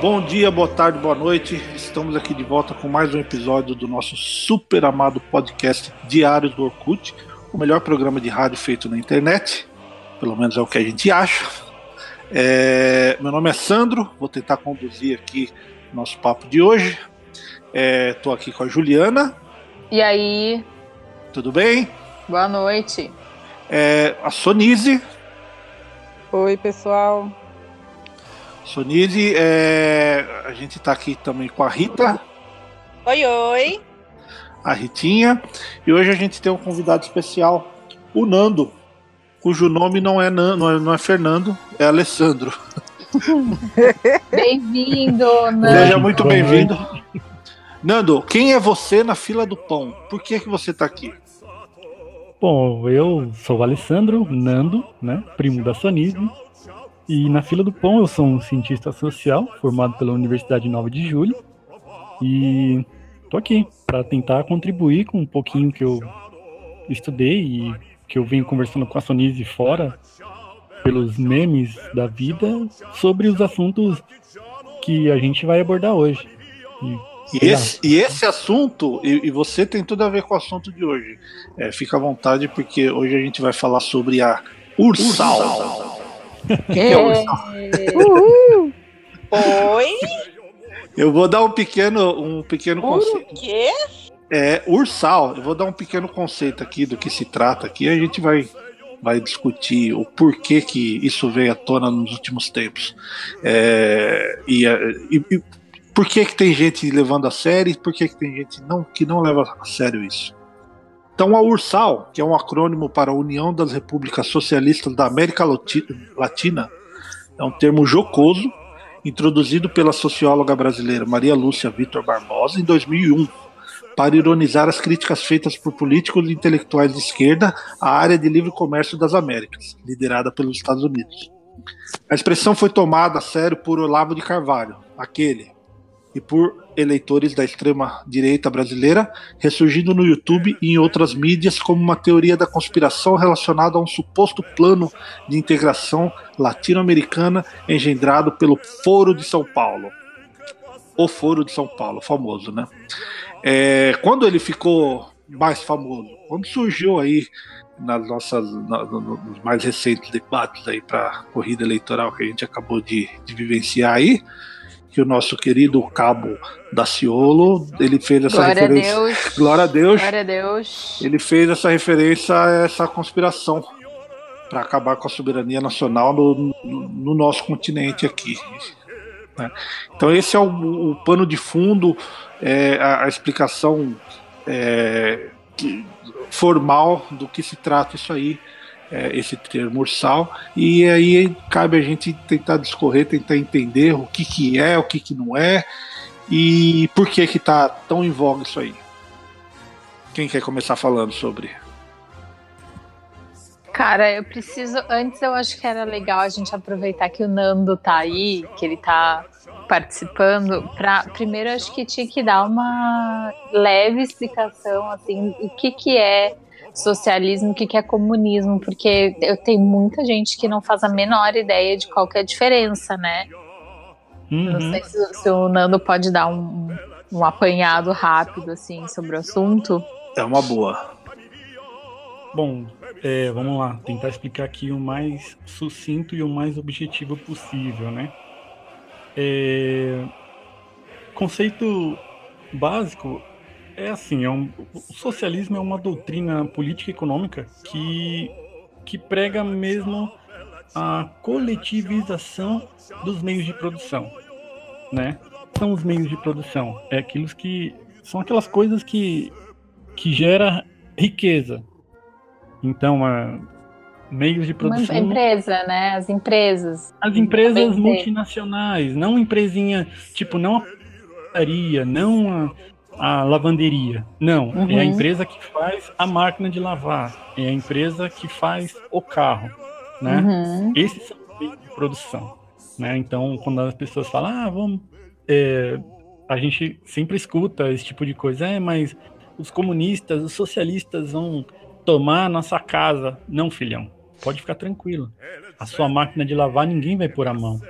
Bom dia, boa tarde, boa noite. Estamos aqui de volta com mais um episódio do nosso super amado podcast Diários do Orkut, o melhor programa de rádio feito na internet. Pelo menos é o que a gente acha. É, meu nome é Sandro, vou tentar conduzir aqui nosso papo de hoje. Estou é, aqui com a Juliana. E aí? Tudo bem? Boa noite. É, a Sonise. Oi, pessoal. Sonise, é, a gente está aqui também com a Rita. Oi, oi. A Ritinha. E hoje a gente tem um convidado especial, o Nando, cujo nome não é, não é, não é Fernando, é Alessandro. Bem-vindo, Nando. Seja muito bem-vindo. Nando, quem é você na fila do pão? Por que, que você está aqui? Bom, eu sou o Alessandro Nando, né, primo da Sonise, e na fila do pão eu sou um cientista social formado pela Universidade 9 de Julho e tô aqui para tentar contribuir com um pouquinho que eu estudei e que eu venho conversando com a Sonise fora pelos memes da vida sobre os assuntos que a gente vai abordar hoje. E, e, esse, e esse, assunto, e, e, você tem tudo a ver com o assunto de hoje. É, fica à vontade, porque hoje a gente vai falar sobre a Ursal. Ursal. Quem é o Oi? Eu vou dar um pequeno, um pequeno conceito. O quê? É, Ursal. Eu vou dar um pequeno conceito aqui do que se trata aqui. A gente vai vai discutir o porquê que isso veio à tona nos últimos tempos. É, e, e, e, por que, que tem gente levando a sério e por que, que tem gente não, que não leva a sério isso. Então, a URSAL, que é um acrônimo para a União das Repúblicas Socialistas da América Latina, é um termo jocoso introduzido pela socióloga brasileira Maria Lúcia Vitor Barbosa em 2001, para ironizar as críticas feitas por políticos e intelectuais de esquerda à área de livre comércio das Américas, liderada pelos Estados Unidos. A expressão foi tomada a sério por Olavo de Carvalho, aquele e por eleitores da extrema direita brasileira, ressurgindo no YouTube e em outras mídias como uma teoria da conspiração relacionada a um suposto plano de integração latino-americana engendrado pelo Foro de São Paulo. O Foro de São Paulo, famoso, né? É, quando ele ficou mais famoso, quando surgiu aí nas nossas nos mais recentes debates aí para corrida eleitoral que a gente acabou de, de vivenciar aí, que o nosso querido cabo Daciolo, ele fez essa Glória referência. A Deus. Glória a Deus. Glória a Deus. Ele fez essa referência a essa conspiração para acabar com a soberania nacional no, no, no nosso continente aqui. Né? Então esse é o, o pano de fundo, é, a, a, explicação é, que, formal do que se trata isso aí é, esse termo ursal, e aí cabe a gente tentar discorrer, tentar entender o que, que é, o que, que não é, e por que que tá tão em voga isso aí. Quem quer começar falando sobre? Cara, eu preciso. Antes eu acho que era legal a gente aproveitar que o Nando tá aí, que ele tá participando. Pra, primeiro, acho que tinha que dar uma leve explicação, assim, o que, que é socialismo, o que, que é comunismo, porque eu tenho muita gente que não faz a menor ideia de qual é a diferença, né? Uhum. Não sei se, se, o Nando pode dar um, um apanhado rápido assim sobre o assunto. É uma boa. Bom, é, vamos lá, tentar explicar aqui o mais sucinto e o mais objetivo possível, né? É, conceito básico é assim, é um, o socialismo é uma doutrina política e econômica que, que prega mesmo a coletivização dos meios de produção, né? São os meios de produção, é aqueles que são aquelas coisas que que gera riqueza. Então, a, meios de produção. Uma empresa, né? As empresas. As empresas multinacionais, não empresinha, tipo, não a padaria, não a, a lavanderia. Não, uhum. é a uhum. empresa que faz a máquina de lavar, é a empresa que faz o carro, né? Uhum. Esses são os meios de produção, né? Então, quando as pessoas falam, ah, vamos, é, a gente sempre escuta esse tipo de coisa, é, mas os comunistas, os socialistas vão tomar a nossa casa. Não, filhão, pode ficar tranquilo. A sua máquina de lavar ninguém vai pôr a mão.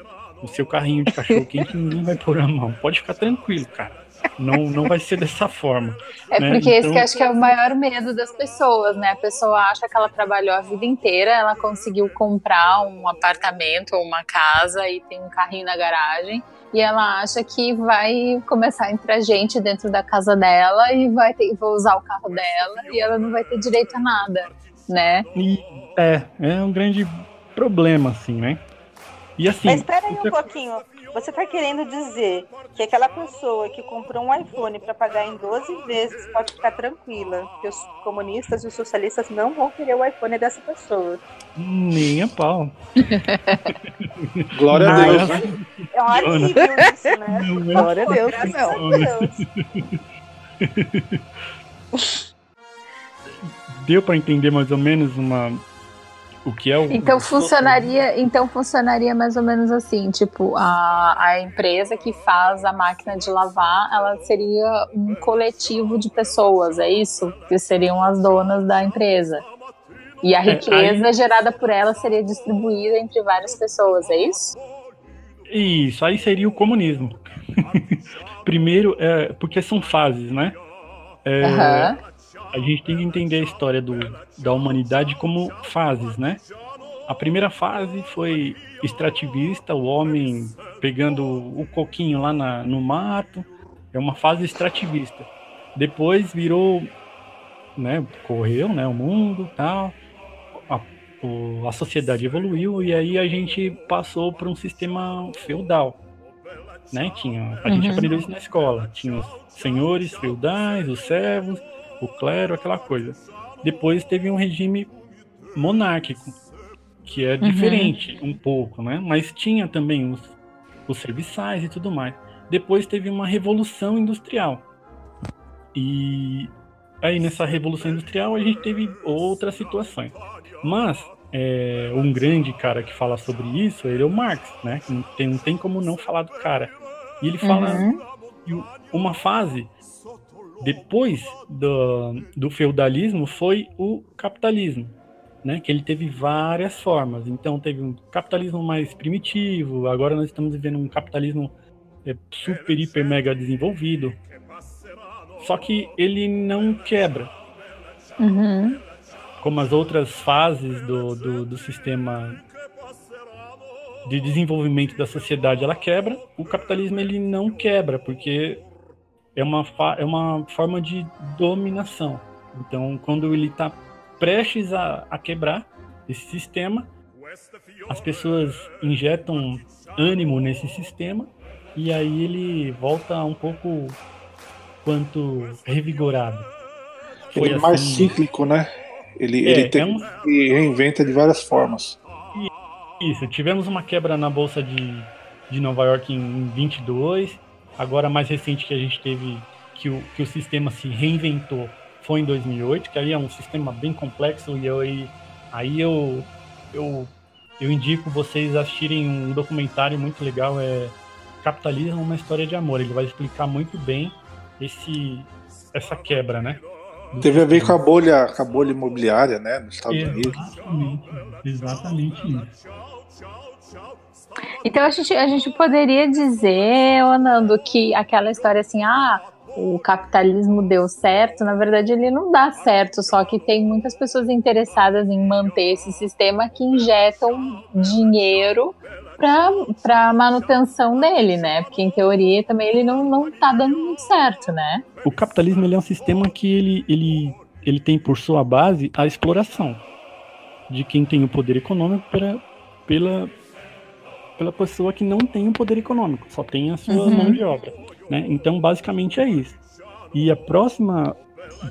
o seu carrinho de cachorro quente ninguém vai pôr a mão. Pode ficar tranquilo, cara. Não, não vai ser dessa forma. É né? porque esse Então- que eu acho que é o maior medo das pessoas, né? A pessoa acha que ela trabalhou a vida inteira, ela conseguiu comprar um apartamento ou uma casa e tem um carrinho na garagem. E ela acha que vai começar a entrar gente dentro da casa dela e vai, ter, vai usar o carro dela e ela não vai ter direito a nada, né? E é, é um grande problema, assim, né? E assim. Mas espera aí um outra- pouquinho. Você tá querendo dizer que aquela pessoa que comprou um iPhone para pagar em 12 vezes pode ficar tranquila, que os comunistas e os socialistas não vão querer o iPhone dessa pessoa. Nem a pau. Glória a Deus, é- horrível isso, né? Não Glória a Deus, Graças a Deus. Deu pra entender mais ou menos uma o que é Então funcionaria, então funcionaria mais ou menos assim, tipo, a, a empresa que faz a máquina de lavar, ela seria um coletivo de pessoas, é isso? Que seriam as donas da empresa. E a É, riqueza gerada por ela seria distribuída entre várias pessoas, é isso? Isso, aí seria o comunismo. Primeiro, é, porque são fases, né? É, Aham. A gente tem que entender a história do, da humanidade como fases, né? A primeira fase foi extrativista, o homem pegando o coquinho lá na- no mato, é uma fase extrativista. Depois virou, né, correu, né, o mundo, tal, a, o- a sociedade evoluiu e aí a gente passou para um sistema feudal, né? Tinha, a gente Uhum. aprendeu isso na escola, tinha os senhores feudais, os servos, o clero, aquela coisa. Depois teve um regime monárquico, que é diferente um pouco, né? Mas tinha também os, os serviçais e tudo mais. Depois teve uma revolução industrial. E aí nessa revolução industrial a gente teve outras situações. Mas é, um grande cara que fala sobre isso, ele é o Marx, né? Não tem, não tem como não falar do cara. E ele fala Uhum. uma fase depois do, do feudalismo foi o capitalismo, né? Que ele teve várias formas. Então teve um capitalismo mais primitivo, agora nós estamos vivendo um capitalismo é, super, hiper, mega desenvolvido. Só que ele não quebra, Uhum. como as outras fases do, do, do sistema de desenvolvimento da sociedade ela quebra, o capitalismo ele não quebra, porque é uma, é uma forma de dominação. Então, quando ele está prestes a, a quebrar esse sistema, as pessoas injetam ânimo nesse sistema e aí ele volta um pouco quanto revigorado. Ele é mais cíclico, né? Ele, É, ele tem, é um- e reinventa de várias formas. Isso, tivemos uma quebra na bolsa de, de Nova York em 22. Agora, a mais recente que a gente teve, que o, que o sistema se reinventou, foi em 2008, que aí é um sistema bem complexo. E eu, aí, aí eu, eu, eu indico vocês assistirem um documentário muito legal, é Capitalismo, uma história de amor. Ele vai explicar muito bem esse, essa quebra, né? Teve a ver com a bolha, com a bolha imobiliária, né? Nos Estados Unidos. Exatamente, exatamente isso. Então a gente, a gente poderia dizer, ô Nando, que aquela história assim, ah, o capitalismo deu certo, na verdade ele não dá certo, só que tem muitas pessoas interessadas em manter esse sistema que injetam dinheiro para manutenção dele, né? Porque em teoria também ele não, não tá dando muito certo, né? o capitalismo ele é um sistema que ele, ele, ele tem por sua base a exploração de quem tem o poder econômico pela, pela, pela pessoa que não tem o poder econômico, só tem a sua Uhum. mão de obra. Né? Então, basicamente é isso. E a próxima,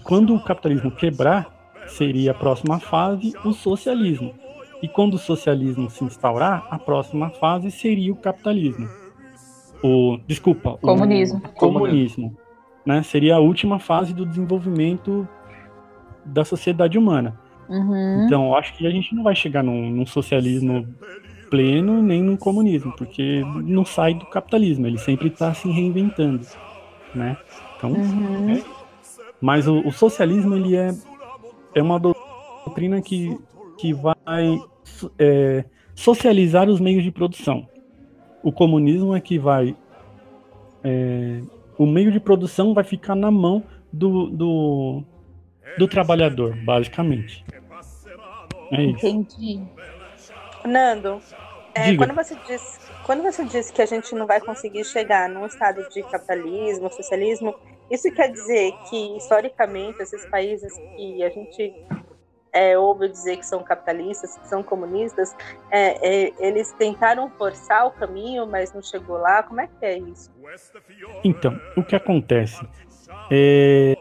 quando o capitalismo quebrar, seria a próxima fase o socialismo. E quando o socialismo se instaurar, a próxima fase seria o capitalismo. O, desculpa, o Comunismo. comunismo né? Seria a última fase do desenvolvimento da sociedade humana. Uhum. Então, eu acho que a gente não vai chegar num, num socialismo pleno nem num comunismo, porque não sai do capitalismo, ele sempre está se reinventando, né? Então, Uhum. mas o, o socialismo ele é, é uma doutrina que, que vai é, socializar os meios de produção. o comunismo é que vai. É, o meio de produção vai ficar na mão do, do, do trabalhador, basicamente. É isso. Entendi. Nando, é, quando, você diz, quando você diz que a gente não vai conseguir chegar num estado de capitalismo, socialismo, isso quer dizer que, historicamente, esses países que a gente é, ouve dizer que são capitalistas, que são comunistas, é, é, eles tentaram forçar o caminho, mas não chegou lá? Como é que é isso? Então, o que acontece? É,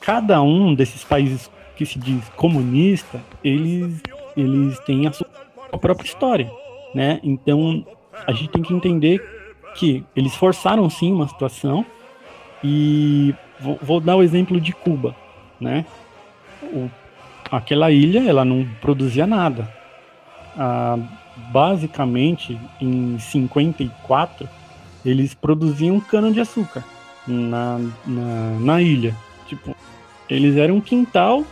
cada um desses países que se diz comunista, eles, eles têm a sua própria história, né? Então, a gente tem que entender que eles forçaram sim uma situação e vou, vou dar o exemplo de Cuba, né? O- aquela ilha, ela não produzia nada. Ah, basicamente, em 54, eles produziam cana de açúcar na, na, na ilha. Tipo, eles eram um quintal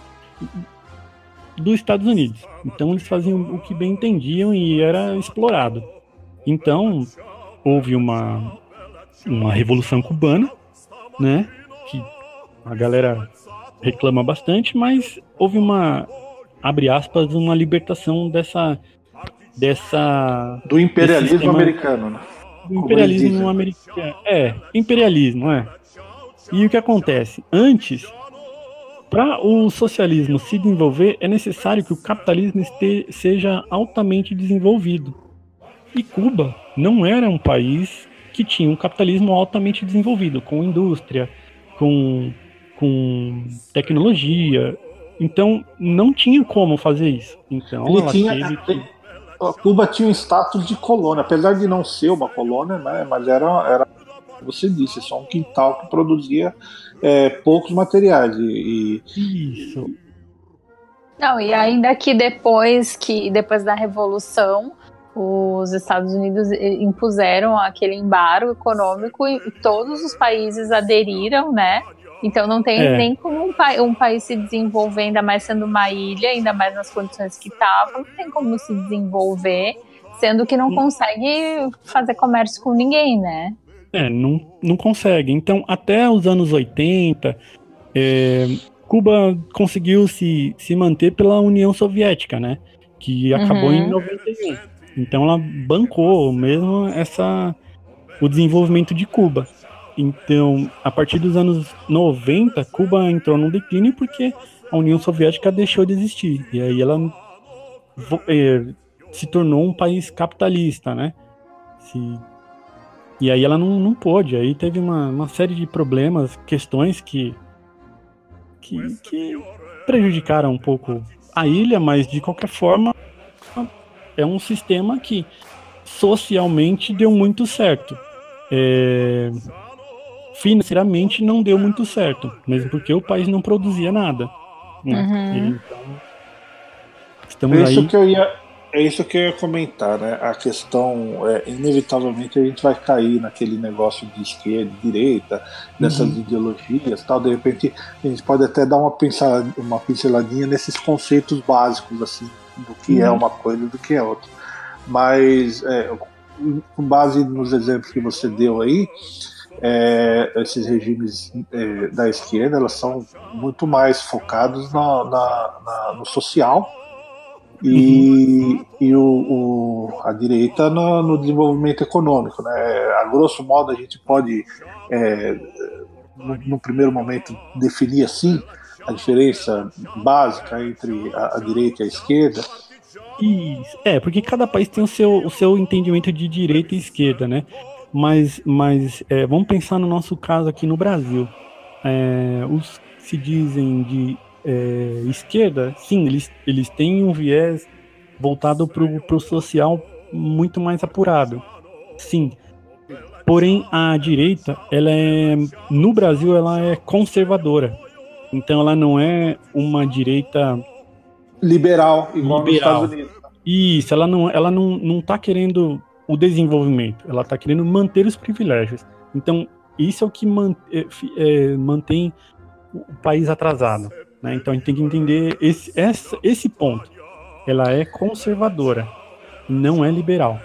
dos Estados Unidos. Então eles faziam o que bem entendiam e era explorado. Então houve uma, uma revolução cubana, né? Que a galera reclama bastante, mas houve uma abre aspas uma libertação dessa dessa Do imperialismo sistema- americano, né? do imperialismo americano. É, imperialismo, é. E o que acontece? Antes, para o socialismo se desenvolver, é necessário que o capitalismo este- seja altamente desenvolvido. E Cuba não era um país que tinha um capitalismo altamente desenvolvido, com indústria, com, com tecnologia. Então, não tinha como fazer isso. Então, Ele ela tinha, que... Cuba tinha um status de colônia, apesar de não ser uma colônia, né? Mas era, era como você disse, só um quintal que produzia é, poucos materiais. E, e- Isso. Não, e ainda que depois que depois da revolução os Estados Unidos eh, impuseram aquele embargo econômico e todos os países aderiram, né? Então não tem É. nem como um, pa- um país se desenvolver, ainda mais sendo uma ilha, ainda mais nas condições que estavam, não tem como se desenvolver, sendo que não Hum. consegue fazer comércio com ninguém, né? É, não, não consegue. Então, até os anos 80, é, Cuba conseguiu se, se manter pela União Soviética, né? Que acabou Uhum. em 91. Então, ela bancou mesmo essa, o desenvolvimento de Cuba. Então, a partir dos anos 90, Cuba entrou num declínio porque a União Soviética deixou de existir. E aí ela é, se tornou um país capitalista, né? Se, e aí ela não, não pôde. Aí teve uma, uma série de problemas, questões que, que, que prejudicaram um pouco a ilha, mas de qualquer forma é um sistema que socialmente deu muito certo. É, financeiramente não deu muito certo, mesmo porque o país não produzia nada. né? Uhum. Então, estamos é isso aí. que eu ia. É isso que eu ia comentar, né? A questão, é, inevitavelmente, a gente vai cair naquele negócio de esquerda, direita, dessas Uhum. ideologias tal. De repente, a gente pode até dar uma, pensada, uma pinceladinha nesses conceitos básicos, assim, do que é Uhum. uma coisa e do que é outra. Mas, é, com base nos exemplos que você deu aí, é, esses regimes é, da esquerda, elas são muito mais focados na- na- na- no social e, e o, o- a direita no, no desenvolvimento econômico. Né? A grosso modo, a gente pode, é, no, no primeiro momento, definir assim a diferença básica entre a, a direita e a esquerda. Isso. É, porque cada país tem o seu, o seu entendimento de direita e esquerda, né? Mas, mas é, vamos pensar no nosso caso aqui no Brasil. É, os que se dizem de é, esquerda, sim, eles, eles têm um viés voltado para o social muito mais apurado. Sim. Porém, a direita, ela é, no Brasil, ela é conservadora. Então, ela não é uma direita Liberal, igual Liberal. nos Estados Unidos. isso, ela não, ela não, não tá querendo o desenvolvimento, ela tá querendo manter os privilégios. Então, isso é o que man- é, é, mantém o país atrasado. Né? Então, a gente tem que entender esse, essa, esse ponto. Ela é conservadora, não é liberal.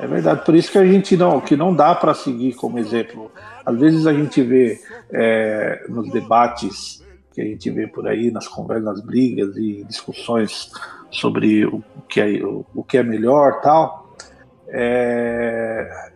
É verdade, por isso que a gente não, que não dá para seguir como exemplo. Às vezes a gente vê é, nos debates que a gente vê por aí, nas conversas, nas brigas e discussões sobre o que é, o, o que é melhor tal, é,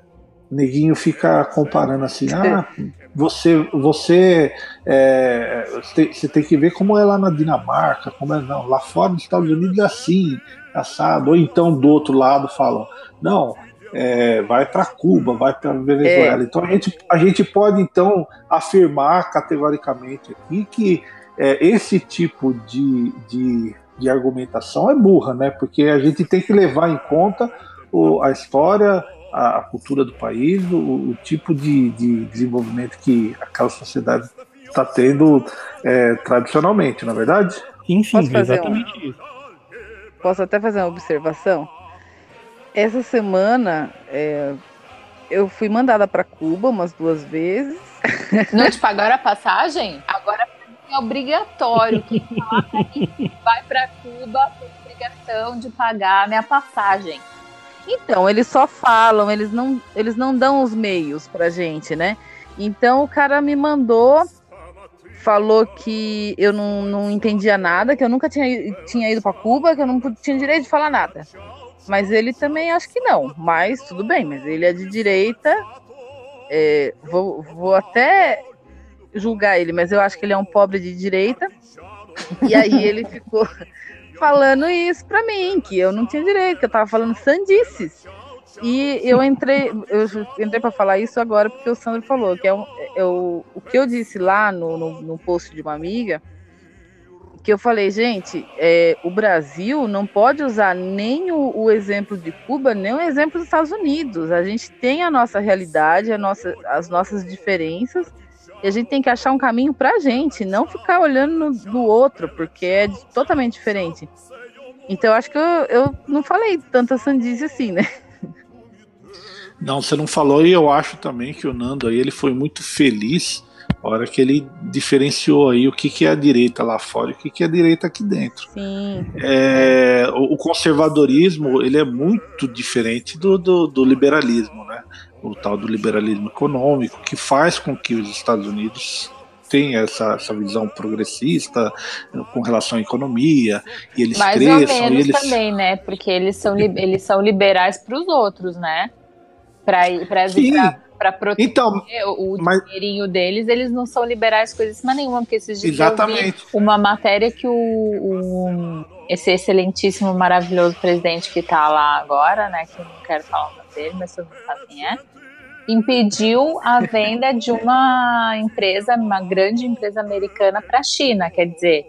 neguinho fica comparando assim, ah, você, você, é, você tem que ver como é lá na Dinamarca, como é não, lá fora nos Estados Unidos é assim, assado, ou então do outro lado falam, não, é, vai para Cuba, vai para Venezuela. É. Então a gente, a gente pode então afirmar categoricamente aqui que é, esse tipo de, de, de, argumentação é burra, né? Porque a gente tem que levar em conta o, a história, a, a, cultura do país, o, o tipo de, de, desenvolvimento que aquela sociedade está tendo é, tradicionalmente, na é verdade? Sim, sim, exatamente um... isso. Posso até fazer uma observação? Essa semana é, eu fui mandada para Cuba umas duas vezes. Não te pagaram a passagem? Agora é obrigatório. que vai para Cuba tem obrigação de pagar a minha passagem. Então, eles só falam, eles não, eles não dão os meios pra gente, né? Então o cara me mandou, falou que eu não, não entendia nada, que eu nunca tinha, tinha ido para Cuba, que eu não tinha direito de falar nada. Mas ele também acho que não. Mas tudo bem, mas ele é de direita. É, vou, vou até julgar ele, mas eu acho que ele é um pobre de direita. E aí ele ficou falando isso pra mim, que eu não tinha direito, que eu tava falando sandices. E eu entrei, eu entrei para falar isso agora porque o Sandro falou, que é, um, o, o que eu disse lá no, no, no post de uma amiga que eu falei, gente, é, o Brasil não pode usar nem o, o, exemplo de Cuba, nem o exemplo dos Estados Unidos. A gente tem a nossa realidade, a nossa, as nossas diferenças, e a gente tem que achar um caminho para a gente, não ficar olhando no, do outro, porque é totalmente diferente. Então, acho que eu, eu não falei tanta sandice assim, né? Não, você não falou, e eu acho também que o Nando aí ele foi muito feliz a hora que ele diferenciou aí o que, que é a direita lá fora e o que, que é a direita aqui dentro. Sim. É, o, o, conservadorismo ele é muito diferente do, do, do, liberalismo, né? O tal do liberalismo econômico, que faz com que os Estados Unidos tenham essa, essa visão progressista com relação à economia e eles Mais cresçam. Ou menos eles... também, né? Porque eles são, eles são liberais para os outros, né? Para para proteger então, o mas... dinheirinho deles, eles não são liberais coisíssima nenhuma, porque esses dias Exatamente. uma matéria que o, o, esse excelentíssimo, maravilhoso presidente que está lá agora, né, que não quero falar dele, mas quem é, impediu a venda de uma empresa, uma grande empresa americana para a China, quer dizer,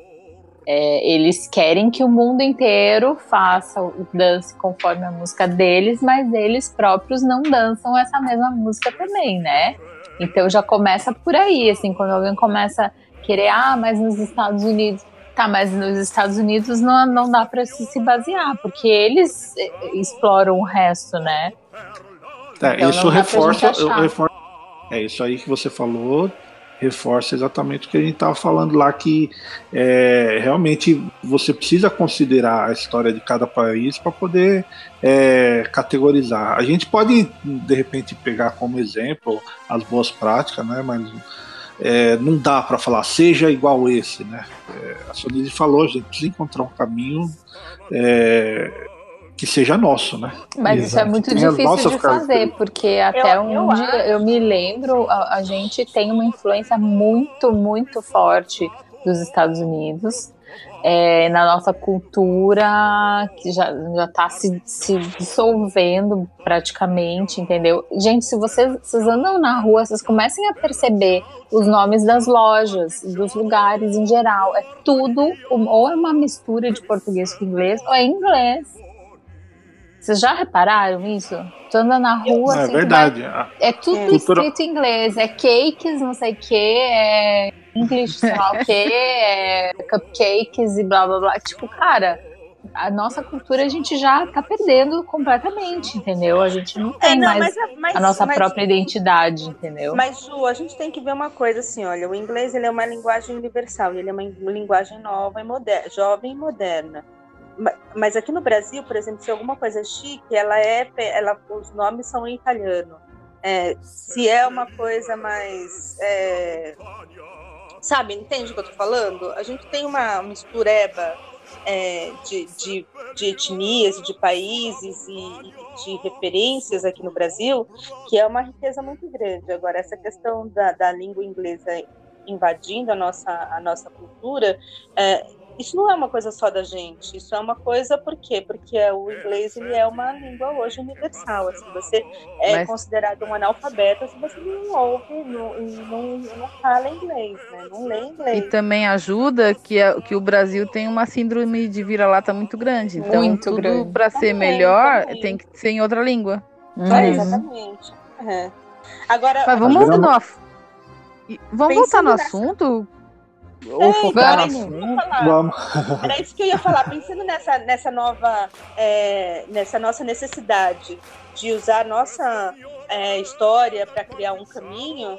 é, eles querem que o mundo inteiro faça o dance conforme a música deles, mas eles próprios não dançam essa mesma música também, né? Então já começa por aí, assim, quando alguém começa a querer, ah, mas nos Estados Unidos. Tá, mas nos Estados Unidos não, não dá para se, se basear, porque eles eh, exploram o resto, né? É, isso reforça, reforça. É isso aí que você falou reforça exatamente o que a gente estava falando lá, que é, realmente você precisa considerar a história de cada país para poder é, categorizar. A gente pode, de repente, pegar como exemplo as boas práticas, né, mas é, não dá para falar seja igual esse. Né? É, a Sonise falou, a gente precisa encontrar um caminho é, que seja nosso, né? Mas Exato. isso é muito difícil de fazer, porque até eu, onde eu, eu me lembro, a, a, gente tem uma influência muito, muito forte dos Estados Unidos. É, na nossa cultura que já está se, se dissolvendo praticamente, entendeu? Gente, se vocês, vocês andam na rua, vocês comecem a perceber os nomes das lojas, dos lugares em geral. É tudo, ou é uma mistura de português com inglês, ou é inglês. Vocês já repararam isso? Tu anda na rua. É assim, verdade. Vai... É tudo é. escrito em inglês. É cakes, não sei o que, é English, sei lá o que, é cupcakes e blá blá blá. Tipo, cara, a nossa cultura a gente já tá perdendo completamente, entendeu? A gente não tem é, não, mais mas, mas, a nossa mas, própria identidade, entendeu? Mas, Ju, a gente tem que ver uma coisa assim, olha, o inglês ele é uma linguagem universal, ele é uma linguagem nova e moderna, jovem e moderna. Mas aqui no Brasil, por exemplo, se alguma coisa é chique, ela é, ela, os nomes são em italiano. É, se é uma coisa mais, é, sabe, entende o que eu tô falando? A gente tem uma mistureba é, de, de, de, etnias, de países e, de referências aqui no Brasil, que é uma riqueza muito grande. Agora, essa questão da, da língua inglesa invadindo a nossa, a nossa cultura, é, isso não é uma coisa só da gente, isso é uma coisa por quê? Porque o inglês ele é uma língua hoje universal, assim, você é Mas... considerado um analfabeto se você não ouve não, não, não fala inglês, né? não lê inglês. E também ajuda que, a, que o Brasil tem uma síndrome de vira-lata muito grande, então muito tudo para ser melhor também. tem que ser em outra língua. Uhum. É, exatamente. Uhum. Agora, Mas vamos, no, vamos voltar no assunto? Ou focar no assunto. Vamos. Era isso que eu ia falar. Pensando nessa, nessa nova, é, nessa nossa necessidade de usar a nossa é, história para criar um caminho,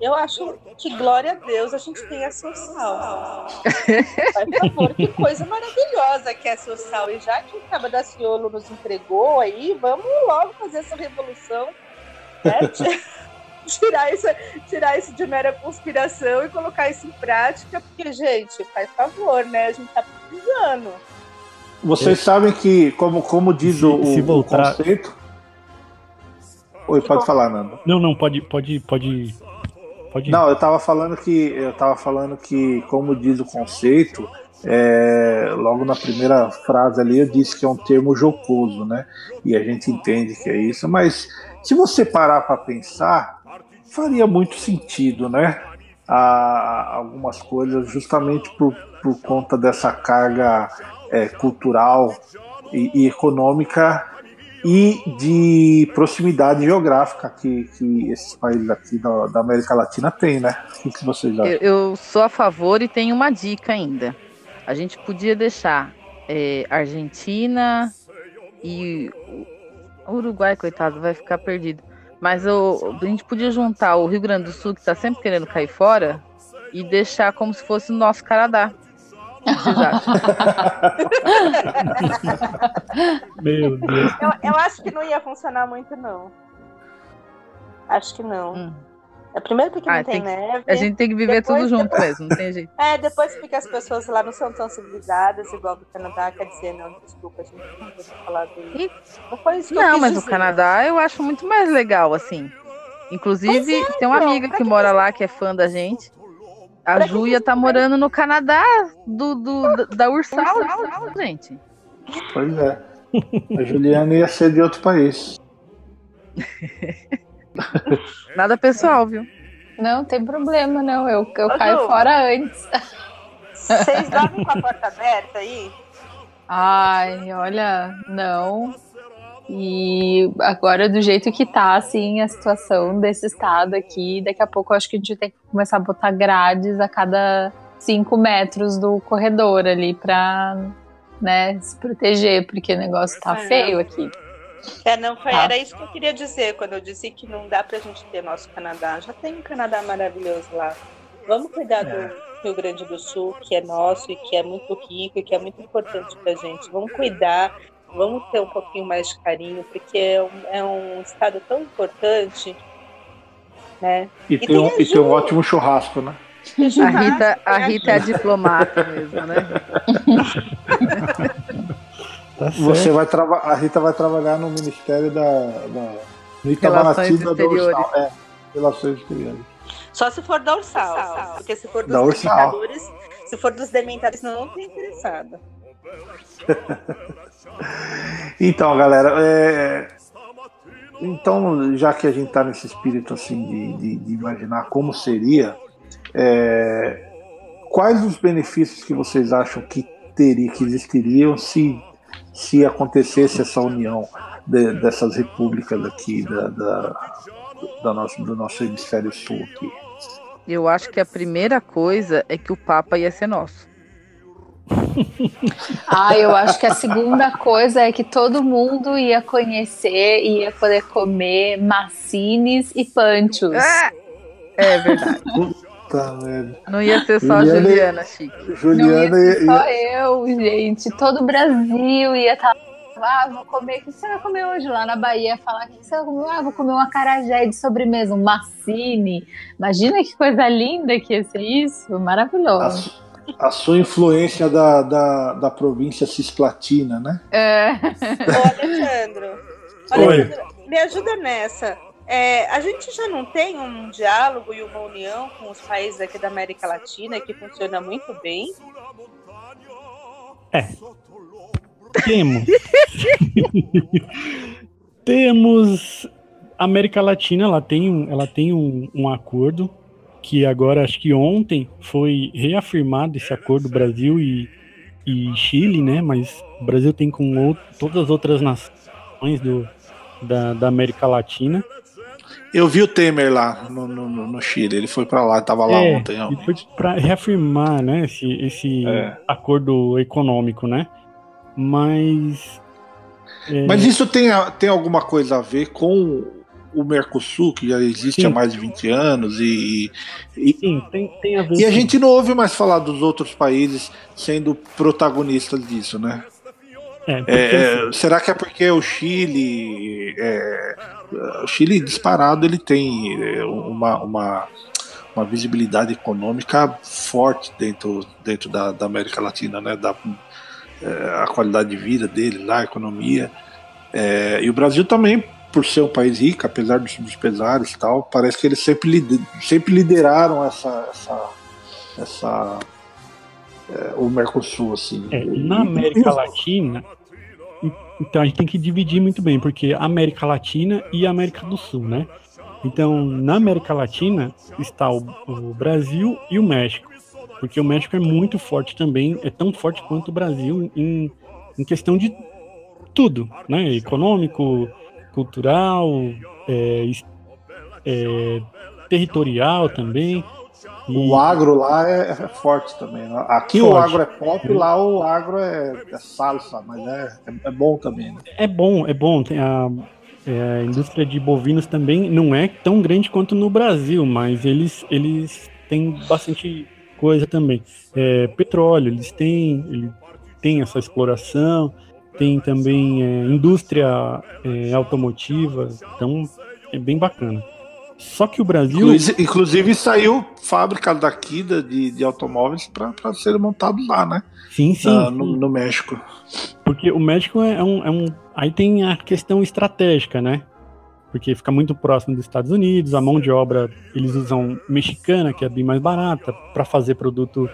eu acho que, glória a Deus, a gente tem a Social. Por favor, que coisa maravilhosa que é a Social. E já que o Cabo da Ciolo nos entregou aí, vamos logo fazer essa revolução. Né? tirar isso, tirar isso de mera conspiração e colocar isso em prática, porque, gente, faz favor, né? A gente tá precisando. Vocês é. sabem que, como, como diz se, o, se voltar... o conceito. Oi, pode falar, Nando. Não, não, pode, pode, pode, pode. Não, eu tava falando que, eu tava falando que, como diz o conceito, é, logo na primeira frase ali eu disse que é um termo jocoso, né? E a gente entende que é isso, mas se você parar para pensar, faria muito sentido, né? A, algumas coisas, justamente por, por conta dessa carga é, cultural e, e, econômica e de proximidade geográfica que, que esses países aqui da, da América Latina têm, né? O que vocês acham? Eu, eu, sou a favor e tenho uma dica ainda. A gente podia deixar é, Argentina e Uruguai, coitado, vai ficar perdido mas o, a gente podia juntar o Rio Grande do Sul, que está sempre querendo cair fora, e deixar como se fosse o nosso Canadá. Meu Deus. Eu, eu, acho que não ia funcionar muito, não. Acho que não. Hum. É primeiro porque ah, não tem, tem neve. A gente tem que viver depois, tudo junto depois, mesmo, não tem jeito. É, depois porque as pessoas lá não são tão civilizadas, igual do Canadá, quer dizer, não, desculpa, a gente não falar do. Não foi isso Não, mas dizer. o Canadá eu acho muito mais legal, assim. Inclusive, é, tem uma amiga que mora lá que é fã da gente. A Júlia tá morando no Canadá do, do, da Ursal, Ursal, gente. Pois é. A Juliana ia ser de outro país. Nada pessoal, viu? Não, tem problema, não. Eu, eu Ô, caio Ju, fora antes. Vocês dormem com a porta aberta aí? Ai, olha, não. E agora, do jeito que tá, assim, a situação desse estado aqui, daqui a pouco eu acho que a gente tem que começar a botar grades a cada cinco metros do corredor ali pra, né, se proteger, porque o negócio tá é. feio aqui. É, não, foi, tá. era isso que eu queria dizer quando eu disse que não dá pra gente ter nosso Canadá. Já tem um Canadá maravilhoso lá. Vamos cuidar é. do Rio Grande do Sul, que é nosso e que é muito rico e que é muito importante pra gente. Vamos cuidar, vamos ter um pouquinho mais de carinho, porque é um, é um estado tão importante. Né? E, e, tem, um, e tem um ótimo churrasco, né? A Rita, a Rita é a diplomata mesmo, né? Tá Você vai trabalhar, a Rita vai trabalhar no Ministério da, da no Itamaraty da Ursal. É, Relações Exteriores. Só se for da Ursal, porque se for dos dementadores, se for dos dementadores, não, não tem interessada. então, galera, é... então, já que a gente está nesse espírito assim de, de, de imaginar como seria, é... quais os benefícios que vocês acham que teria, que existiriam se se acontecesse essa união de, dessas repúblicas aqui da, da, da nosso, do nosso hemisfério sul aqui? Eu acho que a primeira coisa é que o Papa ia ser nosso. ah, eu acho que a segunda coisa é que todo mundo ia conhecer e ia poder comer massines e panchos. É, é verdade. Puta merda. Não ia ser só Juliana- a Juliana, Chique. Juliana não ia ser e- só eu, gente. Todo o Brasil ia estar. Ah, vou comer. O que você vai comer hoje lá na Bahia? Falar o que você vai comer? Ah, vou comer um acarajé de sobremesa, um massine. Imagina que coisa linda que ia ser isso. a, Maravilhoso. su- a sua influência da, da, da província cisplatina, né? É. Ô, Alexandro, Oi. Alexandro, me ajuda nessa. É, a gente já não tem um diálogo e uma união com os países aqui da América Latina que funciona muito bem? Temos. Temos. A América Latina, ela tem, um, ela tem um, um acordo que agora, acho que ontem, foi reafirmado esse acordo Brasil e, e Chile, né? Mas o Brasil tem com out- todas as outras nações do, da, da América Latina. Eu vi o Temer lá no, no, no- Chile, ele foi pra lá, tava lá É, ontem. ó. E foi para reafirmar, né, esse, esse É. acordo econômico, né? Mas. é, Mas isso tem, tem alguma coisa a ver com o Mercosul, que já existe Sim. há mais de 20 anos, e, e, sim, tem, tem a ver e a gente não ouve mais falar dos outros países sendo protagonistas disso, né? É, porque, É, assim, será que é porque o Chile. é, o Chile disparado ele tem é, uma, uma, uma visibilidade econômica forte dentro, dentro da, da América Latina, né? Da, é, a qualidade de vida dele lá, a economia. É, e o Brasil também, por ser um país rico, apesar dos, dos pesares e tal, parece que eles sempre, sempre lideraram essa. essa, essa é, o Mercosul, assim. é, na América Latina, então a gente tem que dividir muito bem, porque América Latina e América do Sul, né? Então, na América Latina está o, o Brasil e o México, porque o México é muito forte também, é tão forte quanto o Brasil em, em questão de tudo, né? Econômico, cultural, é, é, territorial também. E- O agro lá é, é forte também. né? Aqui o Forte. agro é pop, lá o agro é, é salsa, mas é, é, é bom também. Né? É bom, é bom. Tem a, é, a indústria de bovinos também não é tão grande quanto no Brasil, mas eles, eles têm bastante coisa também. É, petróleo, eles têm, ele tem essa exploração, tem também é, indústria automotiva, então é bem bacana. Só que o Brasil. Inclusive, saiu fábrica daqui da- de, de automóveis para serem montados lá, né? Sim, sim. Ah, no, no México. Porque o México é um, é um. Aí tem a questão estratégica, né? Porque fica muito próximo dos Estados Unidos, a mão de obra eles usam mexicana, que é bem mais barata, para fazer produto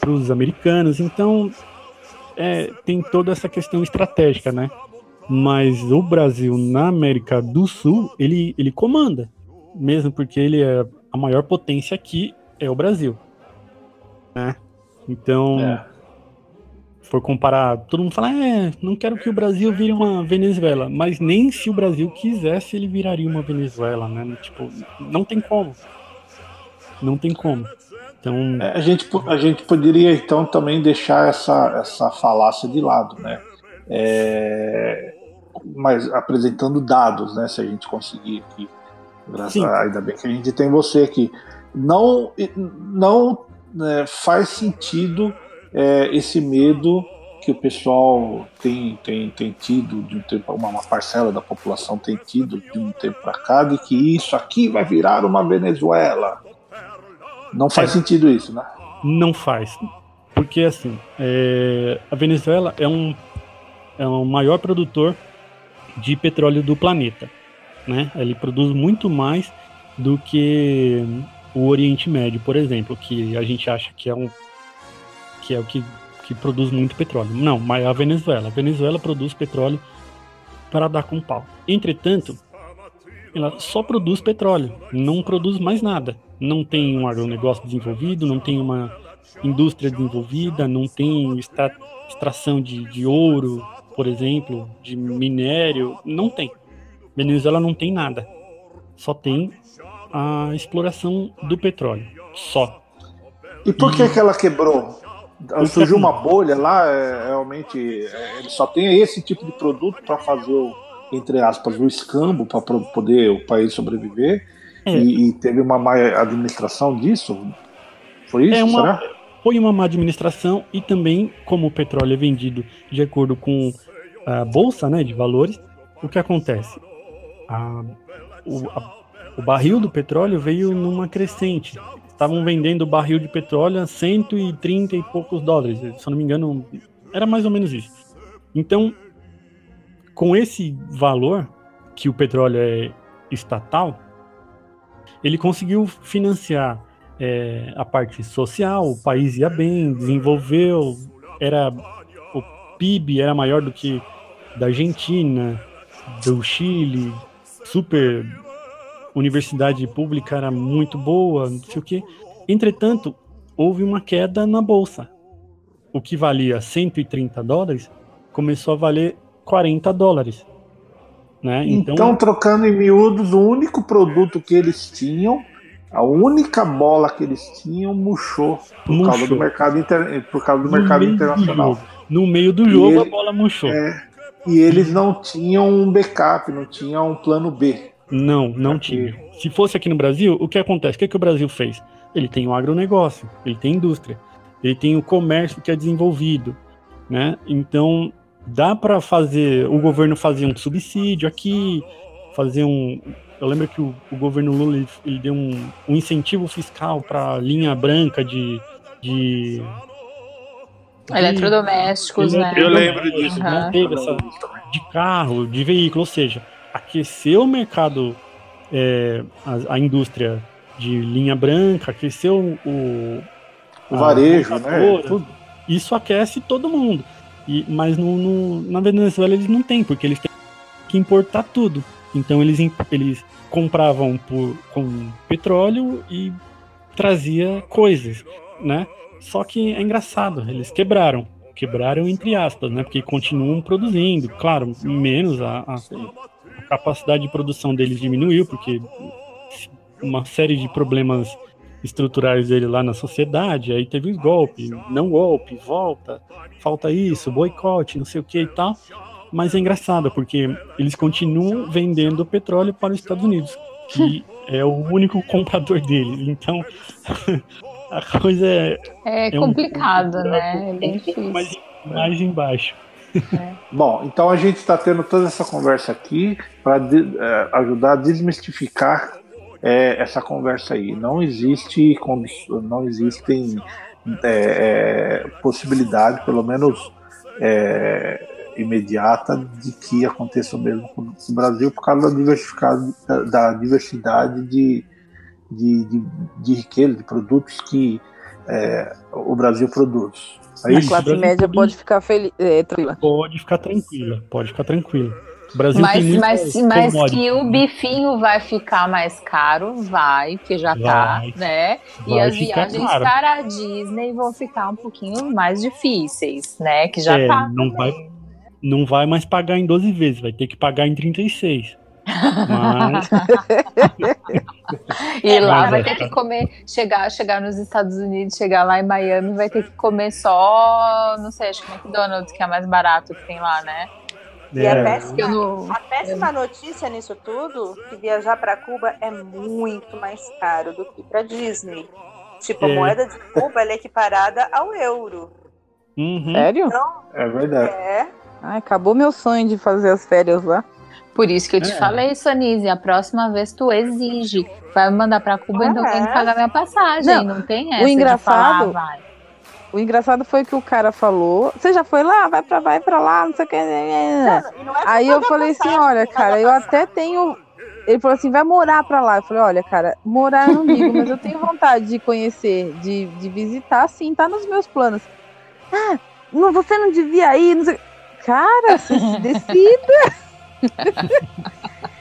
para os americanos. Então é, tem toda essa questão estratégica, né? Mas o Brasil na América do Sul, ele, ele comanda, mesmo porque ele é a maior potência aqui, é o Brasil. Né? Então É. for comparar, todo mundo fala, é, não quero que o Brasil vire uma Venezuela, mas nem se o Brasil quisesse, ele viraria uma Venezuela, né? Tipo, não tem como. Não tem como. Então, É, a, gente, a gente poderia então também deixar essa, essa falácia de lado, né? É, mas apresentando dados, né? Se a gente conseguir aqui. Graças a, ainda bem que a gente tem você aqui. Não, não né, faz sentido é, esse medo que o pessoal tem, tem, tem tido de um tempo, uma, uma parcela da população tem tido de um tempo para cá, de que isso aqui vai virar uma Venezuela. Não faz É. sentido isso, né? não faz. Porque, assim, é, a Venezuela é um, é o maior produtor de petróleo do planeta. Né? Ele produz muito mais do que o Oriente Médio, por exemplo, que a gente acha que é um que é o que, que produz muito petróleo. Não, mas a Venezuela. A Venezuela produz petróleo para dar com pau. Entretanto, ela só produz petróleo, não produz mais nada. Não tem um agronegócio desenvolvido, não tem uma indústria desenvolvida, não tem extra, extração de, de ouro, por exemplo, de minério, não tem. Venezuela não tem nada. Só tem a exploração do petróleo. Só. E por que, que ela quebrou? Surgiu uma bolha lá, é, realmente é, ele só tem esse tipo de produto para fazer o, entre aspas, o escambo para poder o país sobreviver. É. E, e, teve uma má administração disso? Foi isso, é uma, será? Foi uma má administração e também, como o petróleo é vendido de acordo com a bolsa né, de valores, o que acontece? A, o, a, o barril do petróleo veio numa crescente. Estavam vendendo o barril de petróleo a 130 e poucos dólares. Se eu não me engano, era mais ou menos isso. Então, com esse valor, que o petróleo é estatal, ele conseguiu financiar é, a parte social, o país ia bem, desenvolveu, era o PIB era maior do que da Argentina, do Chile, super universidade pública era muito boa, não sei o que. Entretanto, houve uma queda na bolsa. O que valia 130 dólares começou a valer 40 dólares. Né? Então, então, trocando em miúdos, o único produto que eles tinham, a única bola que eles tinham, murchou por murchou. causa do mercado, inter... por causa do mercado internacional. No meio do jogo, ele... a bola murchou. É... E eles não tinham um backup, não tinham um plano B. Não, não tinha. Se fosse aqui no Brasil, o que acontece? O que, é que o Brasil fez? Ele tem o agronegócio, ele tem indústria, ele tem o comércio que é desenvolvido, né? Então dá para fazer, o governo fazia um subsídio aqui, fazer um. Eu lembro que o, o governo Lula ele, ele deu um, um, incentivo fiscal para linha branca de, de Eletrodomésticos, né? Eu lembro disso. Uhum. teve essa, de carro, de veículo, ou seja, aqueceu o mercado, é, a, a, indústria de linha branca, aqueceu o, o varejo, né? Tudo. Isso aquece todo mundo. E, mas no, no, na Venezuela eles não têm, porque eles têm que importar tudo. Então eles, eles compravam por, com petróleo e trazia coisas, né? Só que é engraçado, eles quebraram. Quebraram entre aspas, né? Porque continuam produzindo. Claro, menos a, a, a capacidade de produção deles diminuiu, porque uma série de problemas estruturais dele lá na sociedade, aí teve os golpes, não golpe, volta, falta isso, boicote, não sei o que e tal. Mas é engraçado, porque eles continuam vendendo petróleo para os Estados Unidos, que é o único comprador deles. Então, a coisa é. É, é complicado, um né? É bem difícil. Mais, mais embaixo. É. Bom, então a gente está tendo toda essa conversa aqui para é, ajudar a desmistificar é, essa conversa aí. Não existe não existem é, é, possibilidade, pelo menos imediata, de que aconteça o mesmo com o Brasil por causa da, da diversidade de, de, de, de riqueza, de produtos que é, o Brasil produz. É a classe média pode ficar feliz, é, tranquila. Pode ficar tranquila, pode ficar tranquila. Brasil mas, tem mas, mas que o bifinho vai ficar mais caro, vai, que já tá, vai, tá, né? E as viagens caro. para a Disney vão ficar um pouquinho mais difíceis, né? Que já é, tá. Não vai, não vai mais pagar em 12 vezes, vai ter que pagar em 36. Mas... e lá vai ter que comer, chegar, chegar nos Estados Unidos, chegar lá em Miami, vai ter que comer só, não sei, acho que McDonald's, que é mais barato que tem lá, né? E a é. péssima, não... a péssima notícia nisso tudo, que viajar para Cuba é muito mais caro do que para Disney. Tipo, a é. moeda de Cuba é equiparada ao euro. Uhum. Sério? Então, é verdade. É. Ai, acabou meu sonho de fazer as férias lá. Por isso que eu te é. falei, Sonise, a próxima vez tu exige. Vai me mandar pra Cuba, então tem que pagar minha passagem. Não, não tem essa o engraçado, falar, O engraçado foi que o cara falou: Você já foi lá? Vai pra, vai pra lá, não sei o que. É Aí eu falei assim: Olha, cara, eu até tenho. Ele falou assim: vai morar pra lá. Eu falei: Olha, cara, morar eu não digo, mas eu tenho vontade de conhecer, de, de visitar, sim, tá nos meus planos. Ah, não, você não devia ir, não sei. Cara, você se decida.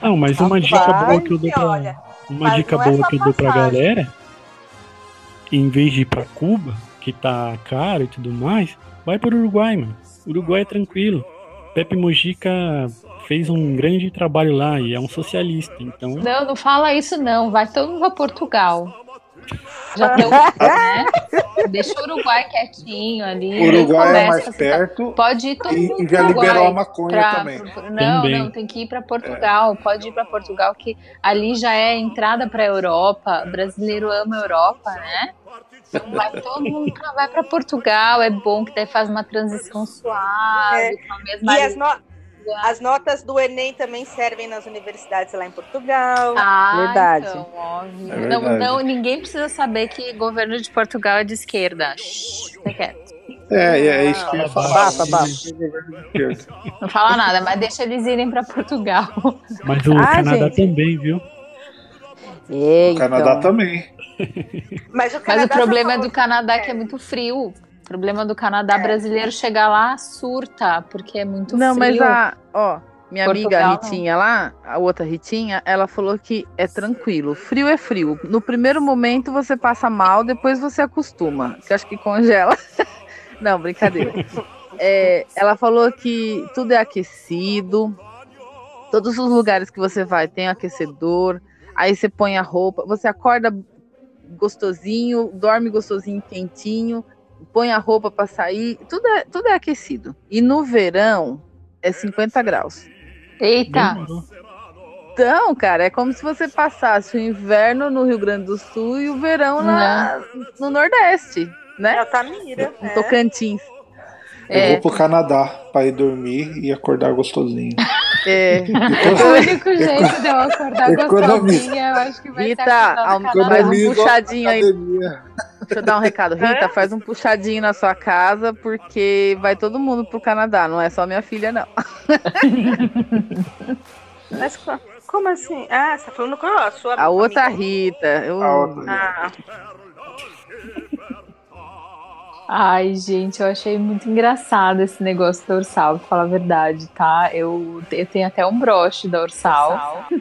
Não, mas uma dica boa que eu dou pra, uma dica é boa que eu dou pra galera, em vez de ir pra Cuba, que tá caro e tudo mais, vai para o Uruguai, mano. Uruguai é tranquilo. Pepe Mojica fez um grande trabalho lá e é um socialista, então. Não, não fala isso não. Vai todo mundo pra Portugal. Já tem né? Deixa o Uruguai quietinho ali. O Uruguai é mais a perto Pode ir todo e, mundo e já liberou Uruguai a maconha pra- também. pro- não, Também. não, tem que ir para Portugal. Pode ir para Portugal, que ali já é entrada para Europa. O brasileiro ama a Europa, né? Então vai todo mundo vai para Portugal. É bom que daí faz uma transição suave, É. com a mesma E as, no-. As notas do Enem também servem nas universidades lá em Portugal. Ah, Verdade. então, óbvio. É não, verdade. não, ninguém precisa saber que o governo de Portugal é de esquerda. Shhh, fica quieto. É, é isso que eu ia falar. Abafa, abafa. Não fala nada, mas deixa eles irem para Portugal. Mas o Ah, Canadá gente. também, viu? É, O Canadá também. Mas o, Mas Canadá o problema é do Canadá que é muito frio. Problema do Canadá É. brasileiro chegar lá surta, porque é muito Não, mas frio. a, ó, minha Portugal, amiga não. Ritinha lá, a outra Ritinha, ela falou que é tranquilo. Frio é frio. No primeiro momento você passa mal, depois você acostuma. Que acho que congela. não, brincadeira. É, ela falou que tudo é aquecido. Todos os lugares que você vai tem aquecedor. Aí você põe a roupa, você acorda gostosinho, dorme gostosinho, quentinho, põe a roupa para sair, tudo é, tudo é aquecido. E no verão é 50 graus. Eita. Então, cara, é como se você passasse o inverno no Rio Grande do Sul e o verão na, no Nordeste, né? É Altamira. Em é. Tocantins. Eu É. vou pro Canadá pra ir dormir e acordar gostosinho. É, o único jeito de eu acordar gostosinha, eu acho que vai Rita, ser. Faz um puxadinho aí. deixa eu dar um recado. Rita, faz um puxadinho na sua casa, porque vai todo mundo pro Canadá, não é só minha filha, não. Mas co- como assim? Ah, você tá falando com a sua A outra amiga. Rita. eu- A outra. Ah, Ai, gente, eu achei muito engraçado esse negócio da Ursal, pra falar a verdade, tá? Eu, eu tenho até um broche da Ursal.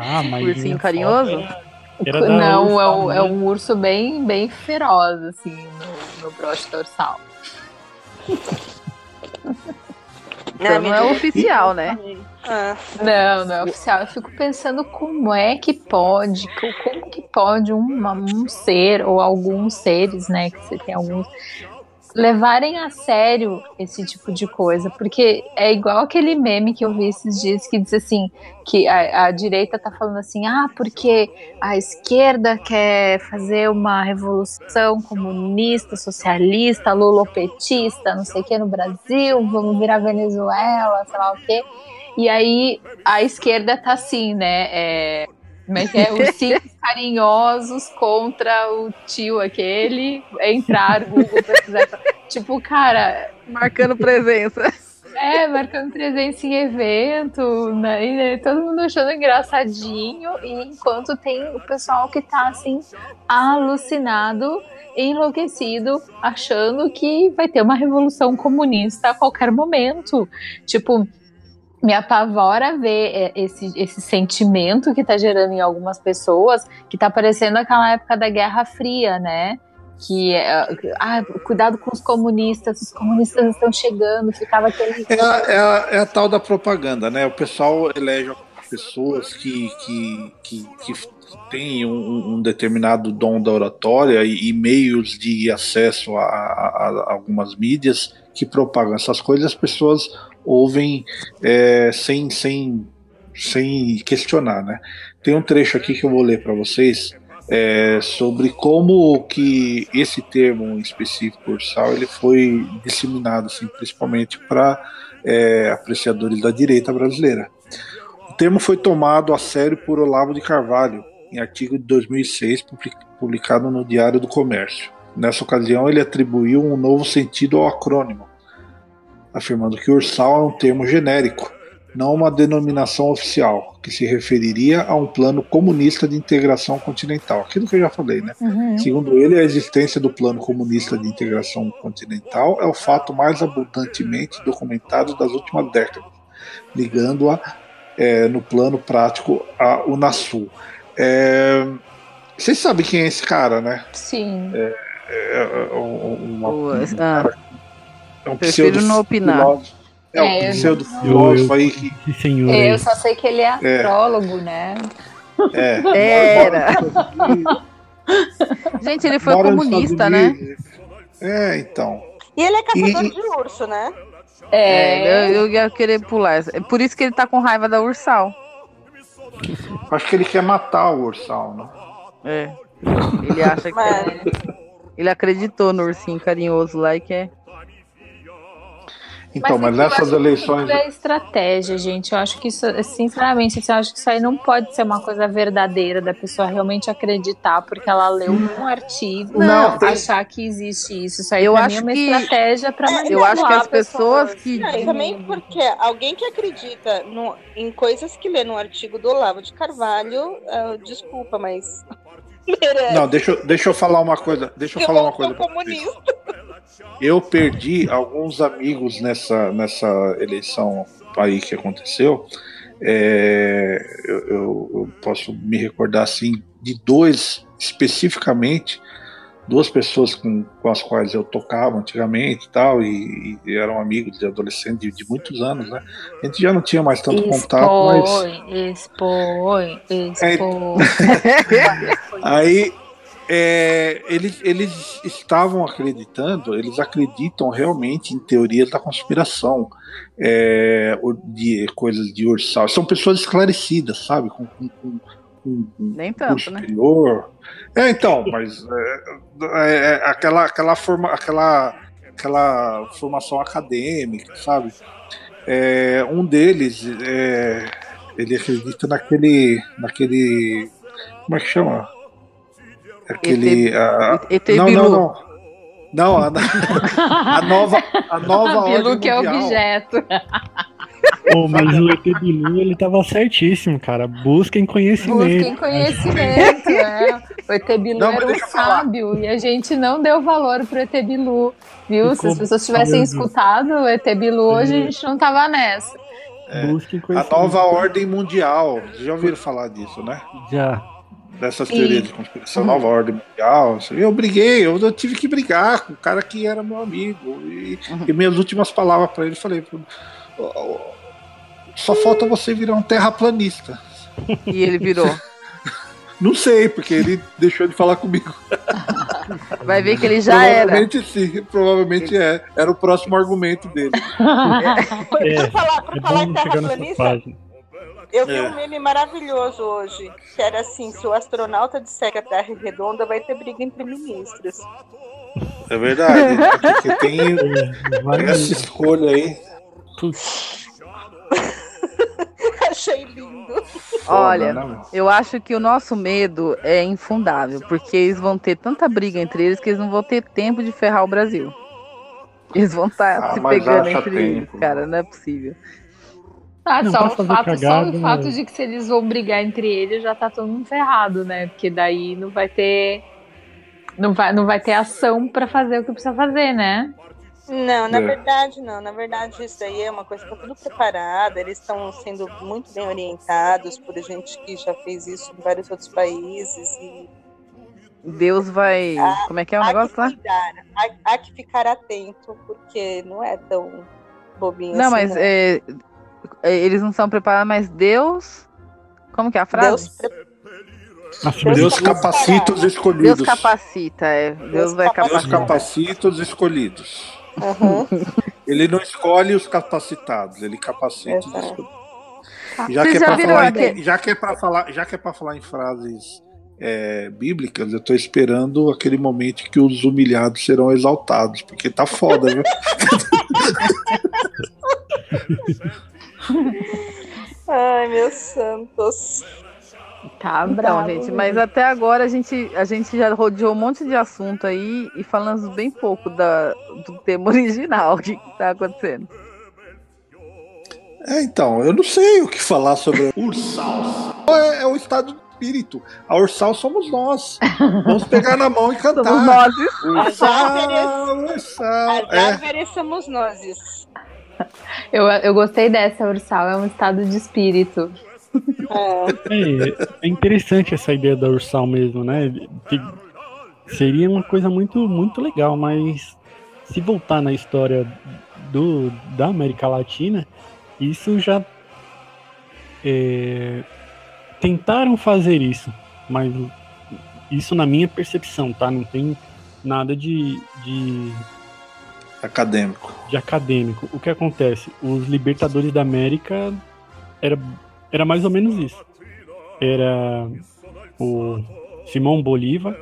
Ah, mas. Ursinho carinhoso? foto Era da Não, Ursa, é um, é né? um urso bem, bem feroz, assim, no, no broche da Ursal. Então não é oficial, né? Ah, Não, não é oficial. Eu fico pensando como é que pode, co- como que pode uma- um ser ou alguns seres, né, que você tem alguns levarem a sério esse tipo de coisa, porque é igual aquele meme que eu vi esses dias que diz assim que a, a direita tá falando assim, ah, porque a esquerda quer fazer uma revolução comunista, socialista, lulopetista, não sei o que no Brasil, vamos virar Venezuela, sei lá o quê. E aí a esquerda tá assim, né? É, como é que é? Os cinco carinhosos contra o tio aquele. Entrar, Google, pesquisar. Tipo, cara, Marcando presença. é, marcando presença em evento, né? Né, todo mundo achando engraçadinho. E enquanto tem o pessoal que tá assim, alucinado, enlouquecido, achando que vai ter uma revolução comunista a qualquer momento. Tipo, me apavora ver é, esse, esse sentimento que tá gerando em algumas pessoas, que tá parecendo aquela época da Guerra Fria, né? Que é, ah, cuidado com os comunistas, os comunistas estão chegando, ficava aquele. É a, é, a, é a tal da propaganda, né? O pessoal elege pessoas que, que, que, que têm um, um determinado dom da oratória e, e meios de acesso a, a- a algumas mídias que propagam essas coisas, as pessoas ouvem é, sem, sem, sem questionar, né? Tem um trecho aqui que eu vou ler para vocês é, sobre como que esse termo específico ursal ele foi disseminado, assim, principalmente para é, apreciadores da direita brasileira. O termo foi tomado a sério por Olavo de Carvalho em artigo de 2006 public- publicado no Diário do Comércio. Nessa ocasião, ele atribuiu um novo sentido ao acrônimo, afirmando que ursal é um termo genérico, não uma denominação oficial, que se referiria a um plano comunista de integração continental. Aquilo que eu já falei, né? Uhum. Segundo ele, a existência do plano comunista de integração continental é o fato mais abundantemente documentado das últimas décadas, ligando-a é, no plano prático à Unasul. É, vocês sabem quem é esse cara, né? Sim. É, é, uma, O- um, ah, é um prefiro pseudo não opinar. filósofo. É, É, um eu pseudo Eu, filósofo aí que senhor aí. Eu só sei que ele é astrólogo, né? é, Era. Gente, ele foi mora comunista, né? É, então. E ele é caçador E- de urso, né? É, eu, eu ia querer pular. É por isso que ele tá com raiva da Ursal. Acho que ele quer matar o Ursal, né? É. Ele acha que. Mas- é- Ele acreditou no ursinho carinhoso lá e quer. Então, mas, é eu nessas acho que eleições. É estratégia, gente. Eu acho que isso, sinceramente, assim, eu acho que isso aí não pode ser uma coisa verdadeira da pessoa realmente acreditar, porque ela leu um artigo, Não, tem- achar que existe isso. Isso aí Eu acho é uma que- estratégia pra Eu acho que as pessoas que. Não, e também porque alguém que acredita no- em coisas que lê no artigo do Olavo de Carvalho, ah, desculpa, mas. merece. Não, deixa, eu- deixa eu falar uma coisa. Deixa eu falar uma coisa. comunista. Eu perdi alguns amigos nessa, nessa eleição aí que aconteceu. É, eu, eu- eu posso me recordar assim de dois especificamente, duas pessoas com, com as quais eu tocava antigamente e tal, e, e eram amigos de adolescente de, de muitos anos, né? A gente já não tinha mais tanto contato, mas Expõe, expõe, É, expõe. Aí é, eles, eles estavam acreditando, eles acreditam realmente em teorias da conspiração, é, de coisas de ursal. São pessoas esclarecidas, sabe? Com, com, com, com- Nem tanto, né? superior. É, então, mas é, é, é aquela, aquela, forma, aquela, aquela formação acadêmica, sabe? É, um deles, ele acredita naquele, naquele, como é que chama? Aquele, a- ET não, não, não. Não, a, a nova, a nova Bilu ordem que é mundial. objeto. Pô, mas o ET Bilu, ele tava certíssimo, cara. Busquem conhecimento. Busquem conhecimento, é. O ET Bilu Não, era um eu falar. sábio e a gente não deu valor pro ET Bilu, viu? E Se as pessoas tivessem escutado o ET Bilu, hoje a gente não tava nessa. Busquem A nova ordem mundial. Vocês já ouviram falar disso, né? Já. Dessas teorias de conspiração, nova ordem mundial. Eu briguei, eu, eu tive que brigar com o cara que era meu amigo. E, e minhas últimas palavras para ele, eu falei: "Ó, ó, só falta você virar um terraplanista. E ele virou. Não sei, porque ele deixou de falar comigo. Vai ver que ele já era. provavelmente sim, provavelmente é. Era o próximo argumento dele. Por, É, por falar, por É falar em terraplanista. Eu vi É. um meme maravilhoso hoje, que era assim, se o astronauta disser que a Terra é redonda, vai ter briga entre ministros. É verdade, né? porque tem, essa escolha aí. Achei lindo. Olha, né, eu acho que o nosso medo é infundável, porque eles vão ter tanta briga entre eles que eles não vão ter tempo de ferrar o Brasil. Eles vão estar Ah, se pegando entre tempo. eles, cara, não é possível. Ah, Não, só, o fato, cagada, só o fato né? de que se eles vão brigar entre eles já tá todo mundo ferrado, né? Porque daí não vai ter. Não vai, não vai ter ação pra fazer o que precisa fazer, né? Não, na É. verdade não. Na verdade isso daí é uma coisa que tá tudo preparada. Eles estão sendo muito bem orientados por gente que já fez isso em vários outros países. E Deus vai. Como é que é o negócio lá? cuidar, há, há que ficar atento, porque não é tão bobinho Não, assim. mas é, é, eles não são preparados, mas Deus. Como que é a frase? Deus Deus Deus capacita os Deus escolhidos. capacita, é. Deus, vai capacita. Deus capacitar. capacita os escolhidos. Uhum. Ele não escolhe os capacitados, ele capacita os escolhidos. Já que, é já pra viram falar em, já que é para falar, já que é para falar em frases é, bíblicas, eu tô esperando aquele momento que os humilhados serão exaltados, porque tá foda, viu? Ai, meus santos. Tá Então, bravo. gente, mas até agora a gente, a gente já rodeou um monte de assunto aí e falamos bem pouco da, do tema original. O que, que tá acontecendo? É, então, eu não sei o que falar sobre Ursal. É, é o estado do espírito. A Ursal somos nós. Vamos pegar na mão e cantar. Somos nós. Ursal, Ursal. As É, árvores somos nós. Eu, eu gostei dessa, Ursal. É um estado de espírito. É. É, é interessante essa ideia da Ursal mesmo, né? Que seria uma coisa muito, muito legal, mas se voltar na história do, da América Latina, isso já é, tentaram fazer isso, mas Isso na minha percepção, tá? Não tem nada de, de acadêmico. De acadêmico. O que acontece? Os Libertadores da América era, era mais ou menos isso. Era o Simão Bolívar,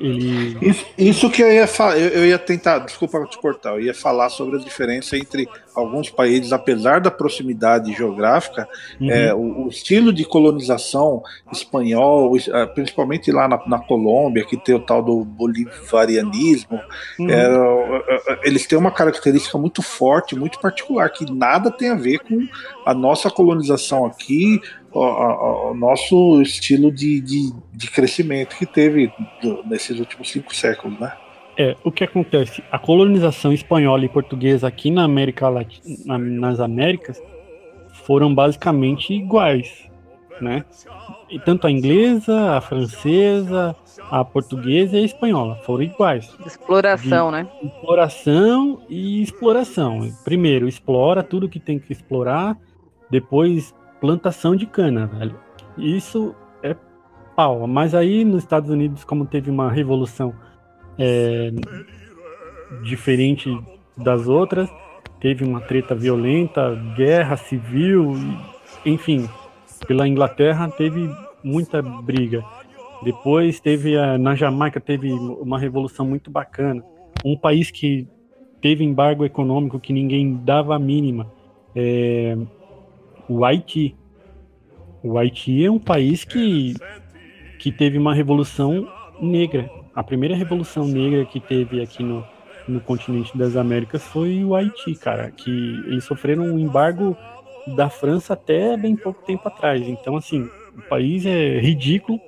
ele... Isso, isso, que eu ia falar, eu, eu, ia tentar, desculpa te cortar, eu ia falar sobre a diferença entre alguns países, apesar da proximidade geográfica, uhum. é, o, o, estilo de colonização espanhol, é, principalmente lá na, na, Colômbia, que tem o tal do bolivarianismo, uhum. é, eles têm uma característica muito forte, muito particular, que nada tem a ver com a nossa colonização aqui, o, nosso estilo de, de, de, crescimento que teve nesses últimos cinco séculos, né? É, o que acontece? A colonização espanhola e portuguesa aqui na América Latina, nas Américas foram basicamente iguais, né? E tanto a inglesa, a francesa, a portuguesa e a espanhola foram iguais. Exploração, de, né? Exploração e exploração. Primeiro, explora tudo que tem que explorar, depois plantação de cana, velho. Isso é pau. Mas aí nos Estados Unidos, como teve uma revolução é, diferente das outras, teve uma treta violenta, guerra civil, enfim, pela Inglaterra teve muita briga. Depois teve a, na Jamaica teve uma revolução muito bacana. Um país que teve embargo econômico que ninguém dava a mínima. É, o Haiti. O Haiti é um país que, que teve uma revolução negra. A primeira revolução negra que teve aqui no, no continente das Américas foi o Haiti, cara, que eles sofreram um embargo da França até bem pouco tempo atrás. Então, assim, o país é ridículo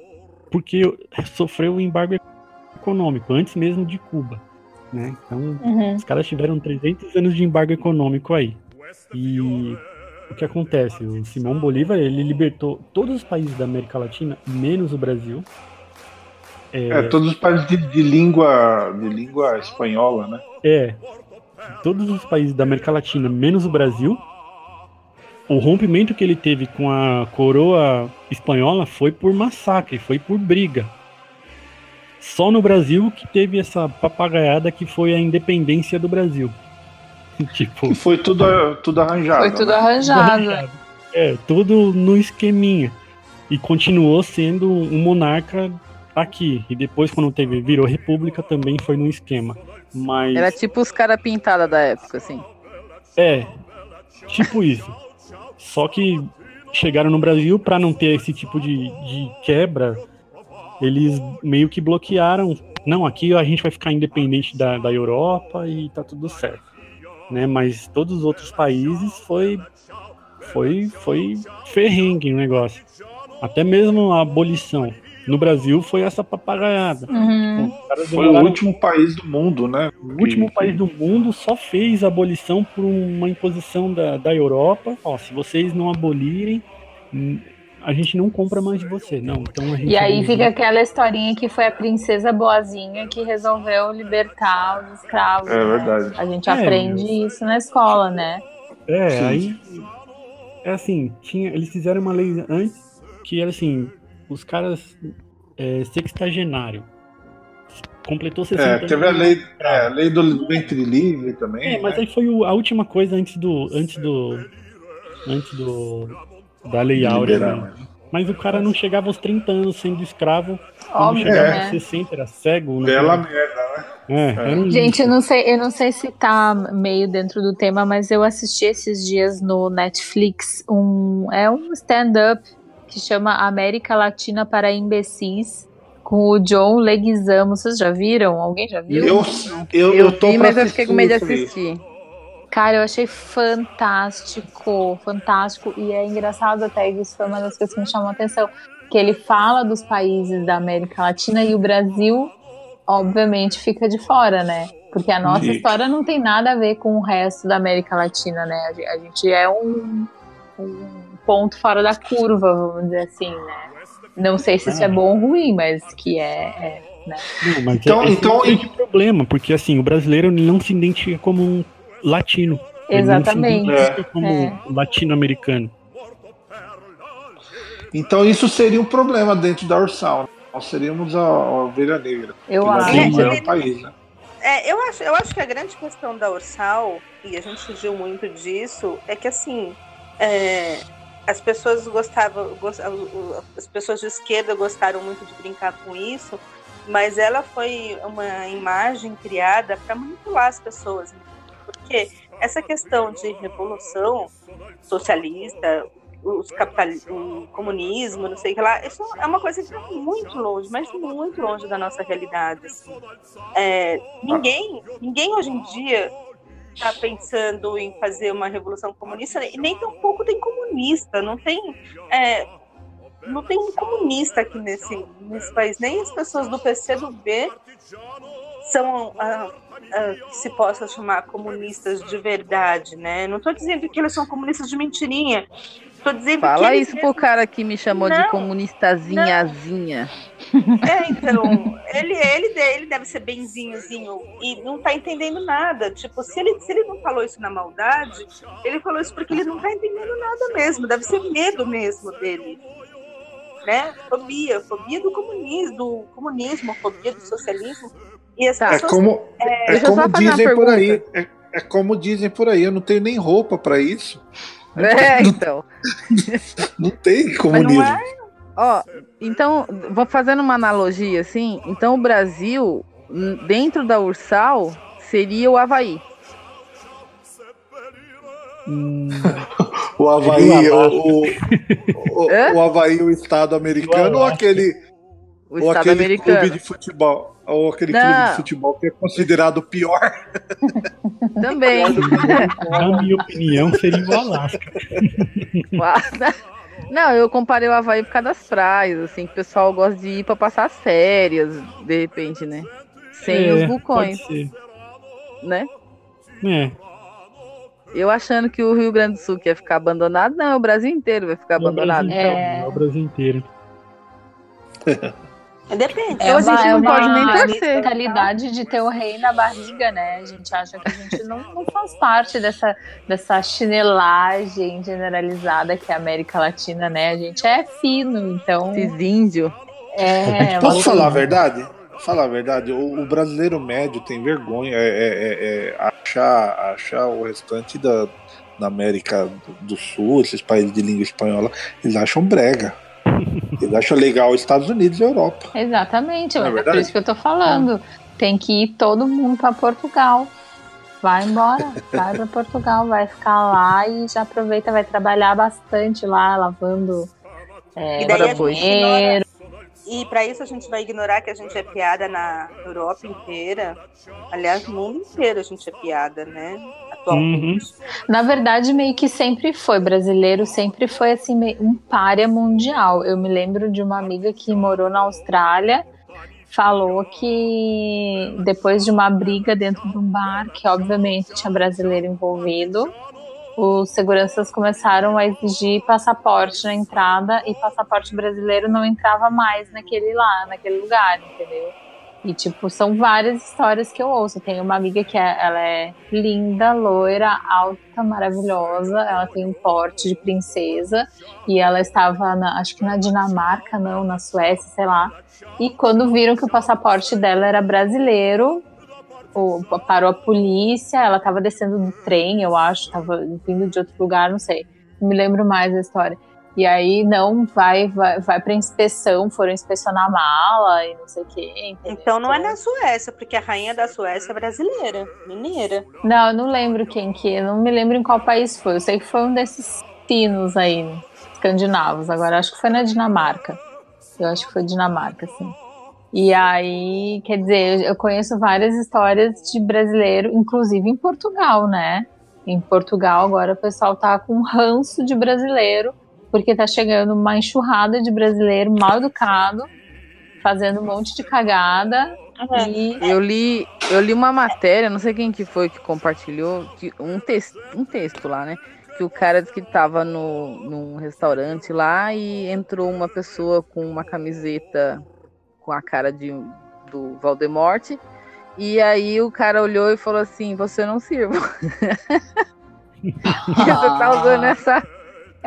porque sofreu um embargo econômico, antes mesmo de Cuba. Né? Então, uhum. os caras tiveram 300 anos de embargo econômico aí. E o que acontece? O Simão Bolívar ele libertou todos os países da América Latina, menos o Brasil. É, é todos os países de, de, língua de língua espanhola, né? É, todos os países da América Latina, menos o Brasil. O rompimento que ele teve com a coroa espanhola foi por massacre, foi por briga. Só no Brasil que teve essa papagaiada que foi a independência do Brasil. tipo, foi tudo, tudo arranjado. Foi tudo né? arranjado. tudo arranjado. É, tudo no esqueminha. E continuou sendo um monarca aqui. E depois, quando teve, virou república, também foi no esquema. Mas... Era tipo os caras pintados da época, assim. É, tipo isso. Só que chegaram no Brasil para não ter esse tipo de, de quebra, eles meio que bloquearam. Não, aqui a gente vai ficar independente da, da Europa e tá tudo certo né? Mas todos os outros países foi foi foi ferrengue o negócio. Até mesmo a abolição. No Brasil foi essa papagaiada. Uhum. Foi o último país do mundo, né? O último que... país do mundo só fez a abolição por uma imposição da, da Europa. Ó, se vocês não abolirem, a gente não compra mais de você, não. Então e aí fica aquela historinha que foi a princesa boazinha que resolveu libertar os escravos. É né? verdade. A gente é, aprende isso na escola, né? É, Sim. aí é assim, tinha, eles fizeram uma lei antes que era assim, os caras é, sextagenário completou 60 é, teve a lei, é, a lei do ventre livre também. É, mas né? aí foi o, a última coisa antes do antes do antes do da Lei Áurea. Né? Mas o cara não chegava aos 30 anos sendo escravo. Óbvio, quando chegava é. aos 60 era cego. Bela merda, né? É, um... Gente, eu não sei, eu não sei se tá meio dentro do tema, mas eu assisti esses dias no Netflix um é um stand-up que chama América Latina para imbecis com o John Leguizamo. Vocês já viram? Alguém já viu? Eu eu, eu, eu tô vi, mas eu fiquei com medo de assistir. Cara, eu achei fantástico, fantástico. E é engraçado até, isso foi uma das coisas que me chamou a atenção. Que ele fala dos países da América Latina e o Brasil, obviamente, fica de fora, né? Porque a nossa história não tem nada a ver com o resto da América Latina, né? A gente é um, um ponto fora da curva, vamos dizer assim, né? Não sei se isso é bom ou ruim, mas que é, é né? Não, mas então, é, então, é problema, porque assim, o brasileiro não se identifica como um latino. Exatamente. É. como é. latino-americano. Então isso seria um problema dentro da Ursal. Nós seríamos a, a ovelha negra. Eu acho. é É, país, né? É, eu acho, eu acho que a grande questão da Ursal, e a gente fugiu muito disso, é que assim, é, as pessoas gostavam, gos- as pessoas de esquerda gostaram muito de brincar com isso, mas ela foi uma imagem criada para manipular as pessoas. Porque essa questão de revolução socialista, os capital, o comunismo, não sei o que lá, isso é uma coisa que está muito longe, mas muito longe da nossa realidade. assim. É, ninguém, ninguém hoje em dia está pensando em fazer uma revolução comunista, e nem tampouco tem comunista, não tem. é, não tem um comunista aqui nesse, nesse país, nem as pessoas do PCdoB são ah, ah, que se possa chamar comunistas de verdade, né? Não estou dizendo que eles são comunistas de mentirinha. Estou dizendo que Fala eles isso pro cara que me chamou de Não, comunistazinhazinha. É, então, ele, ele, ele deve ser benzinhozinho e não tá entendendo nada. Tipo, se ele, se ele não falou isso na maldade, ele falou isso porque ele não tá entendendo nada mesmo. Deve ser medo mesmo dele. Né? Fobia, fobia do comunismo, do comunismo, fobia do socialismo. E as Tá. É pessoas. como, é Deixa eu só como dizem por aí. É, é como dizem por aí, eu não tenho nem roupa pra isso. É, então. Não tem Mas comunismo. não é? Ó, então, vou fazendo uma analogia assim. Então, o Brasil, dentro da Ursal, seria o Havaí. Hum, O Havaí, o, o o, o, Hã? o Havaí, o Estado americano, ou aquele, O ou Estado aquele americano. clube de futebol. Ou aquele Não. clube de futebol que é considerado pior. Também. na minha opinião, seria o Alasca. Não, eu comparei o Havaí por causa das praias, assim, que o pessoal gosta de ir pra passar as férias, de repente, né? Sem É, os vulcões, Pode ser. né? É, Eu achando que o Rio Grande do Sul ia ficar abandonado, não, o Brasil inteiro vai ficar é o abandonado. Brasil Então, inteiro, é o Brasil inteiro. Depende. Então a gente não pode nem torcer. mentalidade de ter o rei na barriga, né? A gente acha que a gente não, não faz parte dessa, dessa chinelagem generalizada que é a América Latina, né? A gente é fino, então. esses índios. É, Posso uma- falar a verdade? Falar a verdade, o, o brasileiro médio tem vergonha, é, é- é- é achar, achar o restante da, da América do Sul, esses países de língua espanhola, eles acham brega. Eles acham legal os Estados Unidos e a Europa. Exatamente, é mas é por isso que eu tô falando. Tem que ir todo mundo pra Portugal. Vai embora, vai pra Portugal, vai ficar lá e já aproveita, vai trabalhar bastante lá, lavando é, E daí banheiro. E para isso a gente vai ignorar que a gente é piada na Europa inteira. Aliás, no mundo inteiro a gente é piada, né? Atualmente. Na verdade, meio que sempre foi. Brasileiro sempre foi assim, um párea mundial. Eu me lembro de uma amiga que morou na Austrália, falou que depois de uma briga dentro de um bar, que obviamente tinha brasileiro envolvido, os seguranças começaram a exigir passaporte na entrada e passaporte brasileiro não entrava mais naquele lá, naquele lugar, entendeu? E, tipo, são várias histórias que eu ouço. Tem uma amiga que é, ela é linda, loira, alta, maravilhosa. Ela tem um porte de princesa. E ela estava, na, acho que na Dinamarca, não, na Suécia, sei lá. E quando viram que o passaporte dela era brasileiro, o- parou a polícia. Ela estava descendo do trem, eu acho, estava vindo de outro lugar, não sei. Não me lembro mais da história. E aí, não, vai, vai, vai pra inspeção, foram inspecionar a mala e não sei o quê. entendeu? Então não é na Suécia, porque a rainha da Suécia é brasileira, mineira. Não, eu não lembro quem que, eu não me lembro em qual país foi. Eu sei que foi um desses pinos aí, escandinavos. Agora acho que foi na Dinamarca. Eu acho que foi Dinamarca, sim. E aí, quer dizer, eu conheço várias histórias de brasileiro, inclusive em Portugal, né? Em Portugal agora o pessoal tá com ranço de brasileiro, porque tá chegando uma enxurrada de brasileiro mal educado, fazendo um monte de cagada. E Eu li, eu li uma matéria, não sei quem que foi que compartilhou, que um, texto, um texto lá, né? Que o cara disse que tava no, num restaurante lá e entrou uma pessoa com uma camiseta com a cara de, do Valdemorte. E aí o cara olhou e falou assim, você não sirva. você tá usando essa,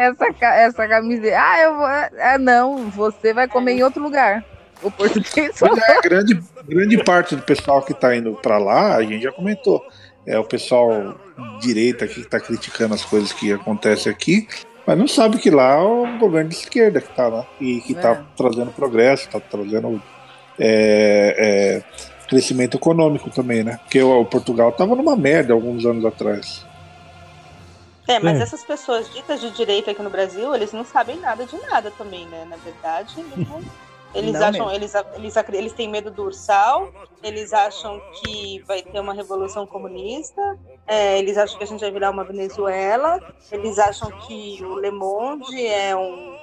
essa, essa camiseta. Ah, eu vou. Ah, não, você vai comer em outro lugar. O português falou. É, grande, grande parte do pessoal que está indo para lá, a gente já comentou. É o pessoal direita que está criticando as coisas que acontecem aqui, mas não sabe que lá é o governo de esquerda que está lá e que está é. trazendo progresso, está trazendo é, é, crescimento econômico também, né? Porque o, o Portugal estava numa merda alguns anos atrás. É, mas é. essas pessoas ditas de direita aqui no Brasil, eles não sabem nada de nada também, né? Na verdade, eles não acham, eles, eles, eles têm medo do ursal, eles acham que vai ter uma revolução comunista, é, eles acham que a gente vai virar uma Venezuela, eles acham que o Le Monde é um.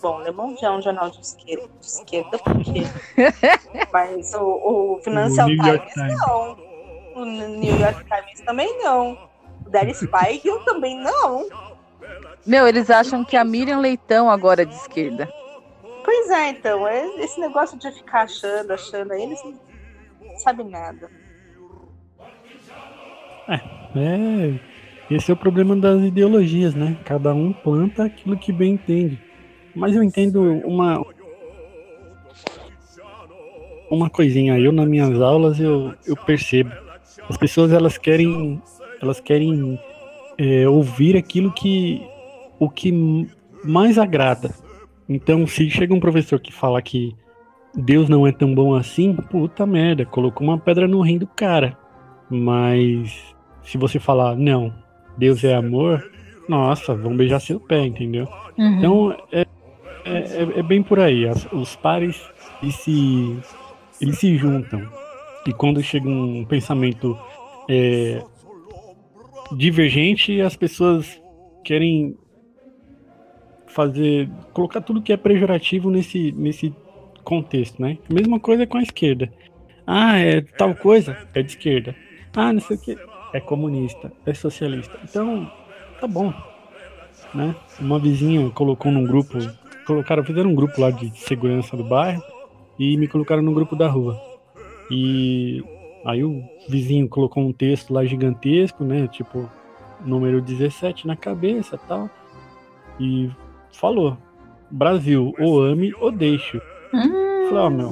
Bom, Le Monde é um jornal de esquerda, de esquerda porque. Mas o, o Financial Times não. O New York Times também não. Daddy Spike eu também não. Meu, eles acham que a Miriam Leitão agora é de esquerda. Pois é, então, é esse negócio de ficar achando, achando, aí eles não sabem nada. É, é, esse é o problema das ideologias, né? Cada um planta aquilo que bem entende. Mas eu entendo uma uma coisinha, eu nas minhas aulas eu, eu percebo. As pessoas elas querem elas querem é, ouvir aquilo que o que mais agrada. Então, se chega um professor que fala que Deus não é tão bom assim, puta merda, colocou uma pedra no rim do cara. Mas se você falar, não, Deus é amor, nossa, vão beijar seu pé, entendeu? Uhum. Então, é, é, é, bem por aí. As, os pares, eles se, eles se juntam. E quando chega um pensamento é, divergente, as pessoas querem fazer colocar tudo que é pejorativo nesse nesse contexto, né? Mesma coisa com a esquerda. Ah, é tal coisa, é de esquerda. Ah, não sei o que, é comunista, é socialista. Então, tá bom, né? Uma vizinha colocou num grupo, colocaram, fizeram um grupo lá de segurança do bairro e me colocaram no grupo da rua. E Aí o vizinho colocou um texto lá gigantesco, né? Tipo, número 17 na cabeça tal. E falou: Brasil, ou ame ou deixo. Hum, falei, ó, meu.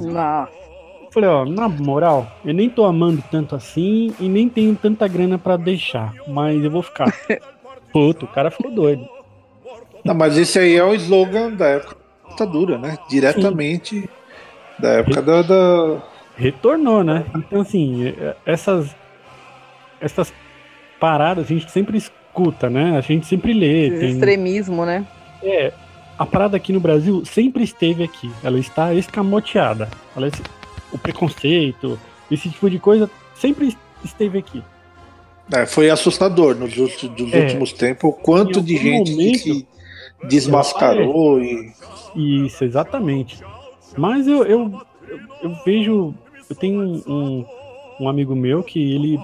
Falei, ó, na moral, eu nem tô amando tanto assim e nem tenho tanta grana para deixar, mas eu vou ficar. Puto, o cara ficou doido. Não, mas esse aí é o slogan da época da ditadura, né? Diretamente Sim. da época da, da, retornou, né? Então, assim, é, essas, essas paradas a gente sempre escuta, né? A gente sempre lê. Esse tem... extremismo, né? É, a parada aqui no Brasil sempre esteve aqui. Ela está escamoteada. Ela, o preconceito, esse tipo de coisa sempre esteve aqui. É, foi assustador nos últimos, é, últimos tempos o quanto de gente momento, que se desmascarou e. Isso, exatamente. Mas eu, eu, eu vejo eu tenho um, um amigo meu que ele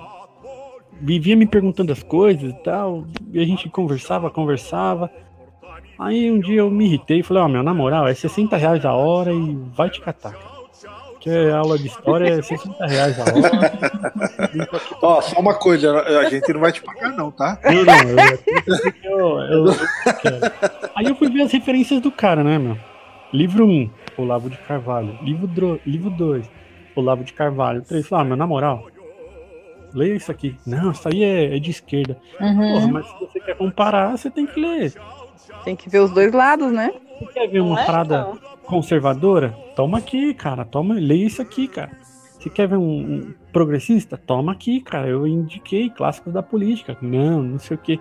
vivia me perguntando as coisas e tal, e a gente conversava, conversava. Aí um dia eu me irritei e falei, ó, oh, meu, na moral, é 60 reais a hora e vai te catar, cara. Que é aula de história é 60 reais a hora. Ó, só uma coisa, a gente não vai te pagar, não, tá? Não, não, eu, eu, eu, Aí eu fui ver as referências do cara, né, meu? Livro 1, Olavo de Carvalho. Livro 2, livro 2 Olavo de Carvalho. Três, ah, meu, na moral, leia isso aqui. Não, isso aí é, é de esquerda. Uhum. Porra, mas se você quer comparar, você tem que ler. Tem que ver os dois lados, né? Você quer ver uma é, parada conservadora? Toma aqui, cara. Toma, leia isso aqui, cara. Você quer ver um, um, progressista? Toma aqui, cara. Eu indiquei clássicos da política. Não, não sei o quê.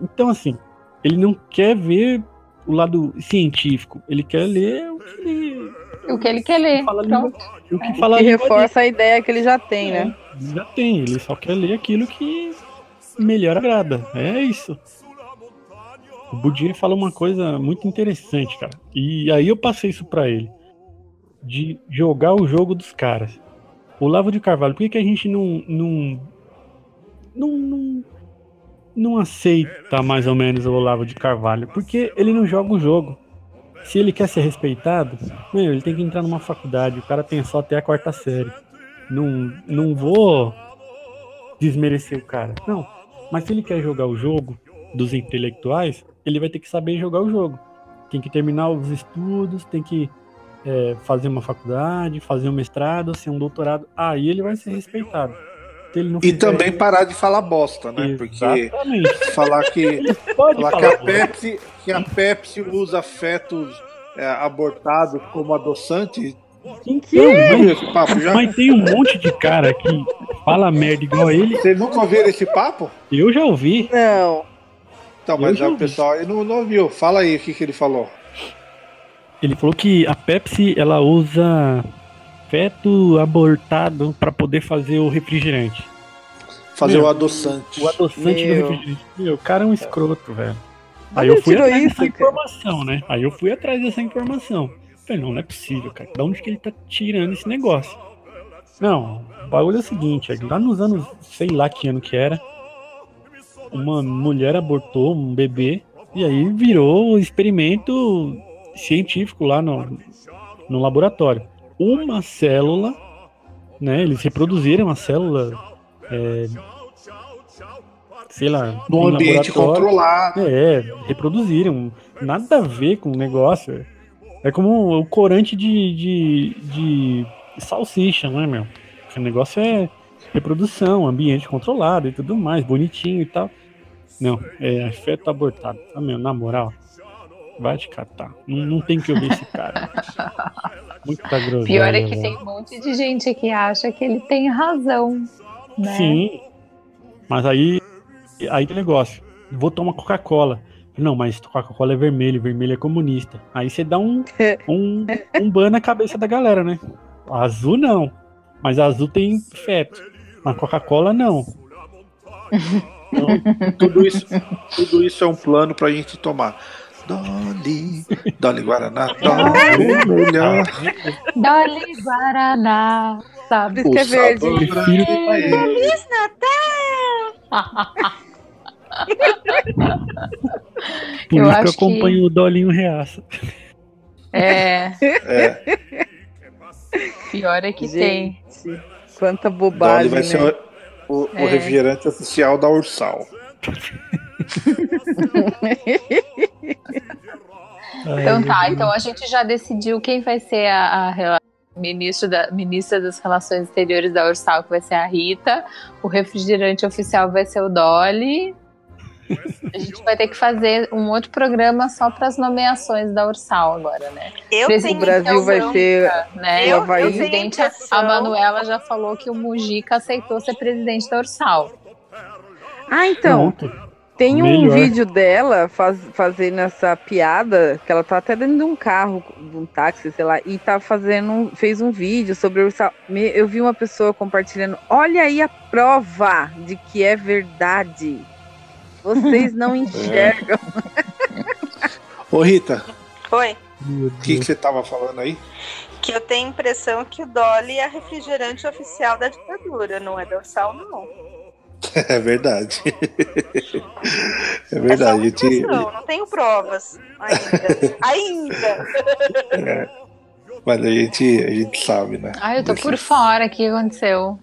Então, assim, ele não quer ver o lado científico. Ele quer ler o que ele o que ele quer ler. Pronto. O que, fala que reforça a ideia que ele já tem, é, né? Já tem, ele só quer ler aquilo que melhor agrada. É isso. O Budir fala uma coisa muito interessante, cara. E aí eu passei isso para ele. De jogar o jogo dos caras. O Lavo de Carvalho, por que, que a gente não, não, não, não, não aceita mais ou menos o Olavo de Carvalho? Porque ele não joga o jogo se ele quer ser respeitado, meu, ele tem que entrar numa faculdade. O cara tem só até a quarta série. Não, não vou desmerecer o cara. Não. Mas se ele quer jogar o jogo dos intelectuais, ele vai ter que saber jogar o jogo. Tem que terminar os estudos, tem que é, fazer uma faculdade, fazer um mestrado, ser um doutorado, aí ele vai ser respeitado. Ele E também isso- parar de falar bosta, né? Porque Exatamente. falar que, falar que a Pepsi, que a Pepsi usa fetos é, abortados como adoçante. Então, mas, Viu esse papo já? mas tem um monte de cara que fala merda igual ele. Vocês nunca ouviram esse papo? Eu já ouvi. Não. Então, mas Eu já o pessoal aí não, não ouviu. Fala aí o que, que ele falou. Ele falou que a Pepsi ela usa feto abortado para poder fazer o refrigerante. Fazer Meu, o adoçante. O adoçante Meu. do refrigerante. Meu, o cara é um escroto, velho. Mas Aí eu fui atrás isso, dessa informação, né? Aí eu fui atrás dessa informação. Falei, não, não é possível, cara. Da onde que ele tá tirando esse negócio? Não, o bagulho é o seguinte, é, lá nos anos, sei lá que ano que era, uma mulher abortou um bebê e aí virou um experimento científico lá no, no laboratório. Uma célula, né? Eles reproduziram a célula, é, sei lá, Num ambiente controlado. É, reproduziram. Nada a ver com o negócio. É como o corante de, de, de salsicha, não é, meu? O negócio é reprodução, ambiente controlado e tudo mais, bonitinho e tal. Não, é feto abortado. Ah, meu, na moral, vai te catar. Não, não tem que ouvir esse cara. Muita groselha. Pior é que velho. tem um monte de gente que acha que ele tem razão. Né? Sim. Mas aí, aí tem negócio. Vou tomar Coca-Cola. Não, mas Coca-Cola é vermelho, vermelho é comunista. Aí você dá um, um, um ban na cabeça da galera, né? Azul não. Mas azul tem feto. Mas Coca-Cola não. Tudo isso, tudo isso é um plano pra gente tomar. Dolly, Dolly Guaraná, Dolly melhor. Dolly Guaraná, sabe? isso que é verde. Feliz Por Eu isso que eu acho que- acompanho o Dolinho Reaça. É, É, pior é que tem. Gente, quanta Dolly bobagem, vai né? ser o, o- o É. refrigerante oficial da Ursal. Então tá, então a gente já decidiu quem vai ser a, a ministro da, ministra das Relações Exteriores da Ursal, que vai ser a Rita. O refrigerante oficial vai ser o Dolly. A gente vai ter que fazer um outro programa só para as nomeações da Ursal agora, né? Eu Presidente O Brasil vai Então, ser. né? Eu- o eu tenho presidente, a Manuela já falou que o Mujica aceitou ser presidente da Ursal. Ah, então. Pronto. Tem um Melhor. vídeo dela faz, fazendo essa piada, que ela tá até dentro de um carro, de um táxi, sei lá, e tá fazendo, fez um vídeo sobre o Eu vi uma pessoa compartilhando, olha aí a prova de que é verdade. Vocês não enxergam. Ô Rita, Oi. O que, que você tava falando aí? Que eu tenho a impressão que o Dolly é refrigerante oficial da ditadura, não é dorsal, não. É verdade. É É só verdade. A gente, não tenho provas ainda. ainda. mas a gente, a gente sabe, né? Ai, eu tô Desse- por fora, o que aconteceu?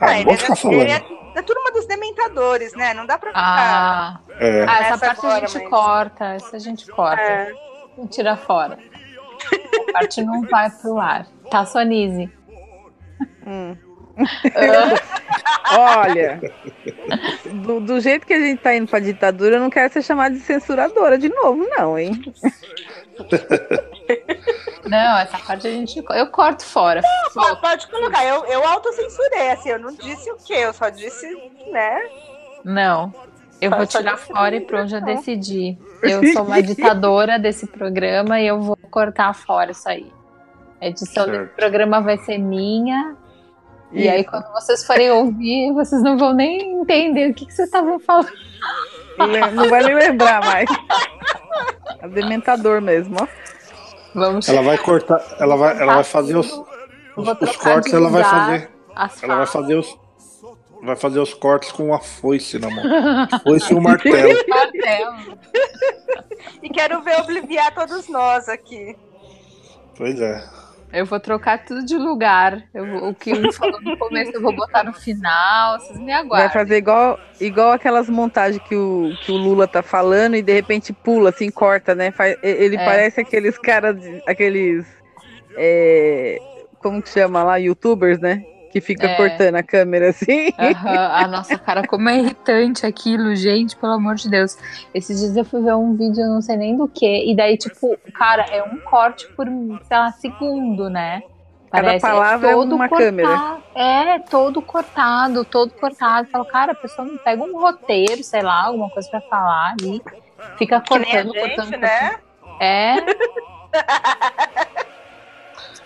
Ah, não ele, vou é, ficar ele falando. é da turma dos dementadores, né? Não dá pra ficar. Ah, É, ah, essa Essa parte a gente mas- corta, essa a gente corta. É. Não tira fora. A parte não vai pro ar. Tá, Sonise? Hum. Olha, do, do jeito que a gente tá indo pra ditadura, eu não quero ser chamada de censuradora de novo, não, hein? Não, essa parte a gente. Eu corto fora. Pô, pode colocar, eu, eu autocensurei, assim, eu não disse o quê, eu só disse, né? Não. Eu vou Só- só tirar fora e pronto, já não. decidi. Eu sou uma ditadora desse programa e eu vou cortar fora isso aí. A edição Certo. desse programa vai ser minha. E aí, quando vocês forem ouvir, vocês não vão nem entender o que, que vocês estavam falando. Le- Não vai nem lembrar mais. É dementador mesmo, ó. Vamos ela vai cortar, ela vai, ela vai fazer os, os, os cortes, ela vai fazer, ela vai fazer os, vai fazer os cortes com uma foice na mão, foice e um martelo. Martelo. E quero ver obliviar todos nós aqui. Pois é. Eu vou trocar tudo de lugar. Eu o que um falou no começo eu vou botar no final. Vocês me Vai aguardem. fazer igual, igual aquelas montagens que o, que o Lula tá falando e de repente pula, assim, corta, né? Ele É. parece aqueles caras, aqueles. é, como que chama lá? Youtubers, né? Que fica É. cortando a câmera assim. Aham, A nossa cara, como é irritante aquilo, gente, pelo amor de Deus. Esses dias eu fui ver um vídeo, não sei nem do que, e daí, tipo, cara, é um corte por, sei lá, segundo, né? Cada palavra é uma câmera. É, todo cortado, todo cortado. Falo, cara, a pessoa não pega um roteiro, sei lá, alguma coisa pra falar ali. Fica Que nem a cortando, gente, cortando, né? cortando. É,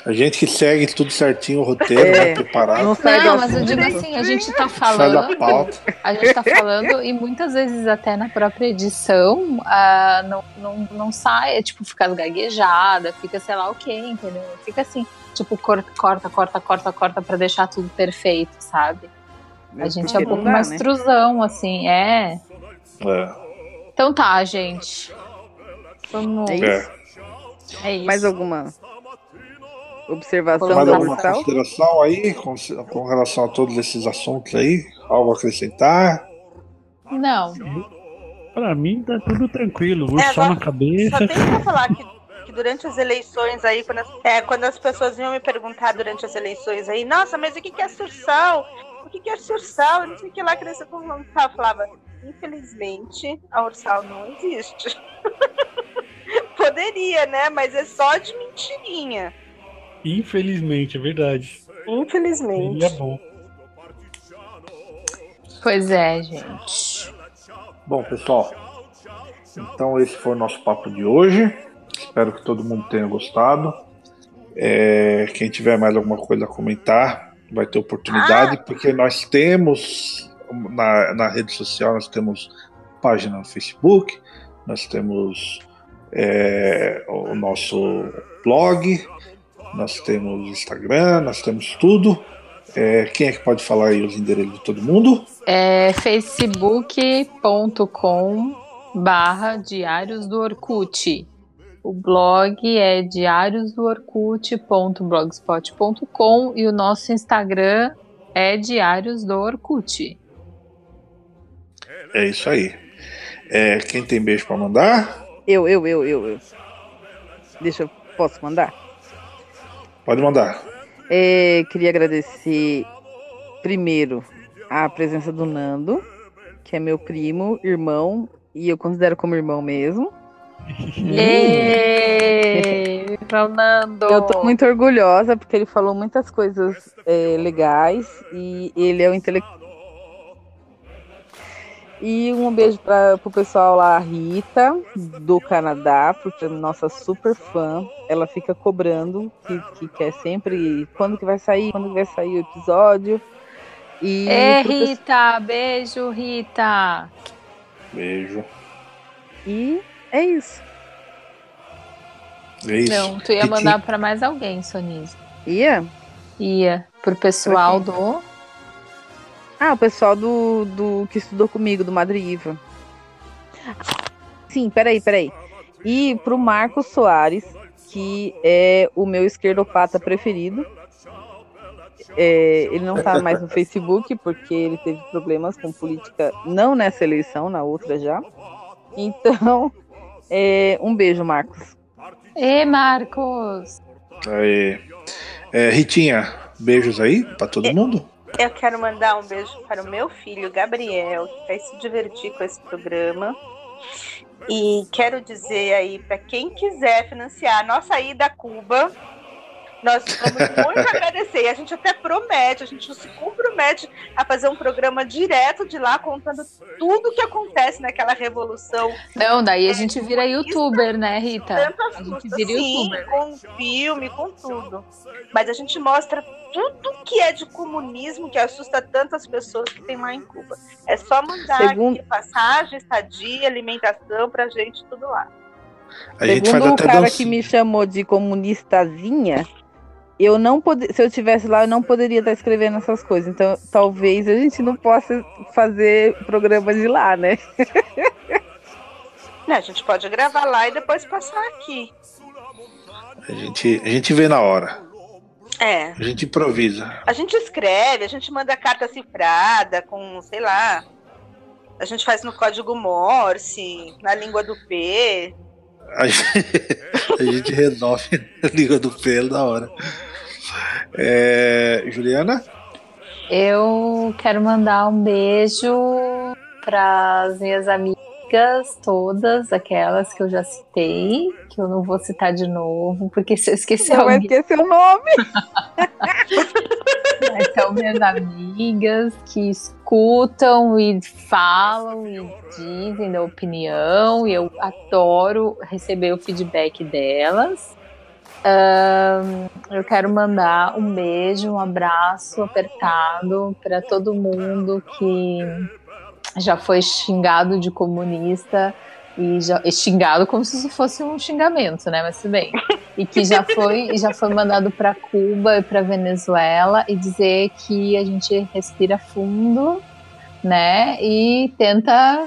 A gente que segue tudo certinho, o roteiro, É. né, preparado, Não sai não, mas eu digo assim, a gente tá sai da falando. pauta. A gente tá falando e muitas vezes até na própria edição ah, não, não, não sai, é, tipo, fica gaguejada, fica sei lá o que, entendeu? Fica assim, tipo, cor- corta, corta, corta, corta pra deixar tudo perfeito, sabe? A gente é um pouco dá, mais né? truzão, assim, é. É, Então tá, gente. Vamos. É isso. é. É isso. Mais alguma observação Mais alguma Ursal? consideração aí com, com relação a todos esses assuntos aí? Algo a acrescentar? Não. Pra mim tá tudo tranquilo. O É, só- na cabeça. Só tem pra falar que, que durante as eleições aí, quando as, é, quando as pessoas vinham me perguntar durante as eleições aí, nossa, mas o que, que é sursal? O que, que é sursal? Eu Não sei o que lá, que você eu falava, infelizmente, a Ursal não existe. Poderia, né? Mas é só de mentirinha. Infelizmente, é verdade. Infelizmente. Seria bom. Pois é, gente. Bom, pessoal, então esse foi o nosso papo de hoje. Espero que todo mundo tenha gostado. É, quem tiver mais alguma coisa a comentar, vai ter oportunidade, porque nós temos na, na rede social, nós temos página no Facebook, nós temos é, o nosso blog, nós temos Instagram, nós temos tudo. É, quem é que pode falar aí os endereços de todo mundo? É facebook.com barra Diários do Orkut. O blog é diariosdoorkut.blogspot.com e o nosso Instagram é Diários do Orkut. É isso aí. É, quem tem beijo pra mandar? Eu, eu, eu, eu, eu. Deixa eu. Posso mandar? Pode mandar. É, queria agradecer primeiro a presença do Nando, que é meu primo, irmão, e eu considero como irmão mesmo. Ê, Fernando! Eu tô muito orgulhosa porque ele falou muitas coisas é, legais e ele é o intelectual. E um beijo para o pessoal lá, a Rita, do Canadá, porque é nossa super fã. Ela fica cobrando, que, que quer sempre quando que vai sair, quando que vai sair o episódio. E pessoal- Rita! Beijo, Rita! Beijo. E é isso. É isso. Não, tu ia mandar pra mais alguém, Sonise. Ia? Ia. Pro pessoal do. Ah, o pessoal do, do que estudou comigo, do Madre Iva. Sim, peraí, peraí. E pro Marcos Soares, que é o meu esquerdopata preferido. É, ele não tá mais no Facebook, porque ele teve problemas com política, não nessa eleição, na outra já. Então, é, um beijo, Marcos. Ê, Marcos! Aí. É, Ritinha, beijos aí pra todo mundo. Eu quero mandar um beijo para o meu filho, Gabriel, que vai se divertir com esse programa. E quero dizer aí para quem quiser financiar a nossa ida a Cuba, nós vamos muito agradecer. E a gente até promete, a gente se compromete a fazer um programa direto de lá, contando tudo o que acontece naquela revolução. Não, daí a gente vira youtuber, né, Rita? Tantas A gente vira sim, youtuber. com filme, com tudo. Mas a gente mostra tudo que é de comunismo que assusta tantas pessoas que tem lá em Cuba. É só mandar Segundo- aqui passagem, estadia, alimentação pra gente, tudo lá. A gente faz Segundo o até cara dança. que me chamou de comunistazinha, eu não pod... se eu tivesse lá, eu não poderia estar escrevendo essas coisas. Então, talvez a gente não possa fazer programa de lá, né? Né, a gente pode gravar lá e depois passar aqui. A gente, a gente vê na hora. É. A gente improvisa. A gente escreve, a gente manda carta cifrada com, sei lá. A gente faz no código Morse, na língua do P. A gente, a gente resolve a língua do pelo da hora. É, Juliana? Eu quero mandar um beijo para as minhas amigas, todas aquelas que eu já citei, que eu não vou citar de novo, porque se eu esquecer vai alguém, esquecer o nome. mas são minhas amigas que escutam e falam e dizem da opinião, e eu adoro receber o feedback delas. Ahn, eu quero mandar um beijo, um abraço apertado para todo mundo que já foi xingado de comunista e já e xingado como se isso fosse um xingamento, né? Mas tudo bem. E que já foi e já foi mandado para Cuba e para Venezuela e dizer que a gente respira fundo, né? E tenta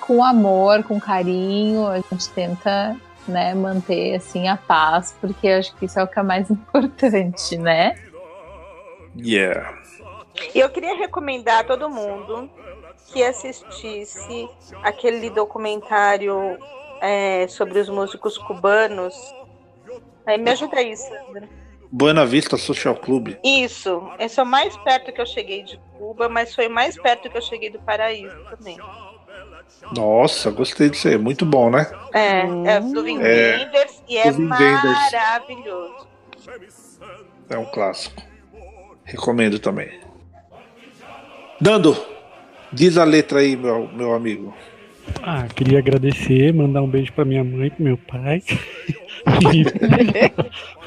com amor, com carinho, a gente tenta né, manter assim a paz, porque eu acho que isso é o que é mais importante, né? Yeah. E eu queria recomendar a todo mundo que assistisse aquele documentário é, sobre os músicos cubanos. Aí me ajuda aí, Sandra. Buena Vista Social Club. Isso, esse é o mais perto que eu cheguei de Cuba, mas foi mais perto que eu cheguei do paraíso também. Nossa, gostei disso aí. Muito bom, né? É, é do Vin É, Wenders e é Wim maravilhoso. É um clássico. Recomendo também. Dando, diz a letra aí, meu, meu amigo. Ah, queria agradecer, mandar um beijo pra minha mãe, pro meu pai.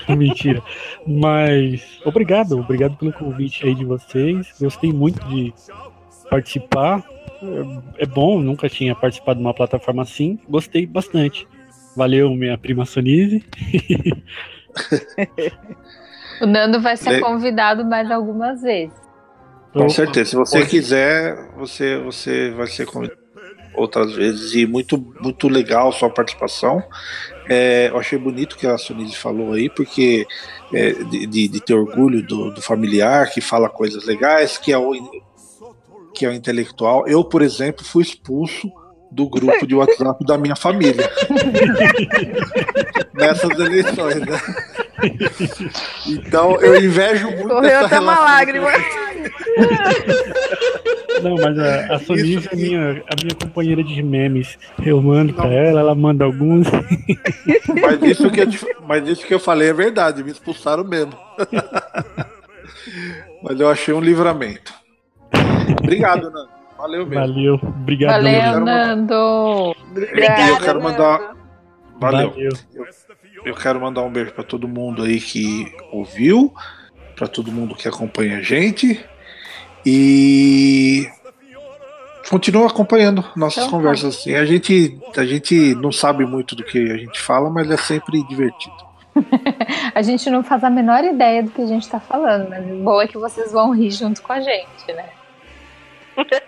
Mentira. Mas obrigado, obrigado pelo convite aí de vocês. Gostei muito de participar. É, é bom, nunca tinha participado de uma plataforma assim. Gostei bastante. Valeu, minha prima Sonise. O Nando vai ser convidado mais algumas vezes. Com certeza. Se você quiser, você, você vai ser convidado outras vezes. E muito, muito legal sua participação. É, eu achei bonito que a Sonise falou aí, porque é, de, de- de ter orgulho do, do familiar, que fala coisas legais, que é, o, que é o intelectual. Eu, por exemplo, fui expulso do grupo de WhatsApp da minha família. Nessas eleições, né? Então eu invejo muito Correu essa até uma lágrima. Não, mas a, a é minha, a minha companheira de memes. Eu mando pra ela, ela manda alguns. Mas isso, que eu, mas isso que eu falei é verdade, me expulsaram mesmo. mas eu achei um livramento. Obrigado, Nando. Valeu mesmo. Valeu, obrigado. Valeu, Nando! Obrigada, eu quero mandar-. Valeu. Eu quero mandar um beijo para todo mundo aí que ouviu, para todo mundo que acompanha a gente e continua acompanhando nossas Então tá. conversas. Assim. A gente a gente não sabe muito do que a gente fala, mas é sempre divertido. A gente não faz a menor ideia do que a gente tá falando, mas o bom é que vocês vão rir junto com a gente, né?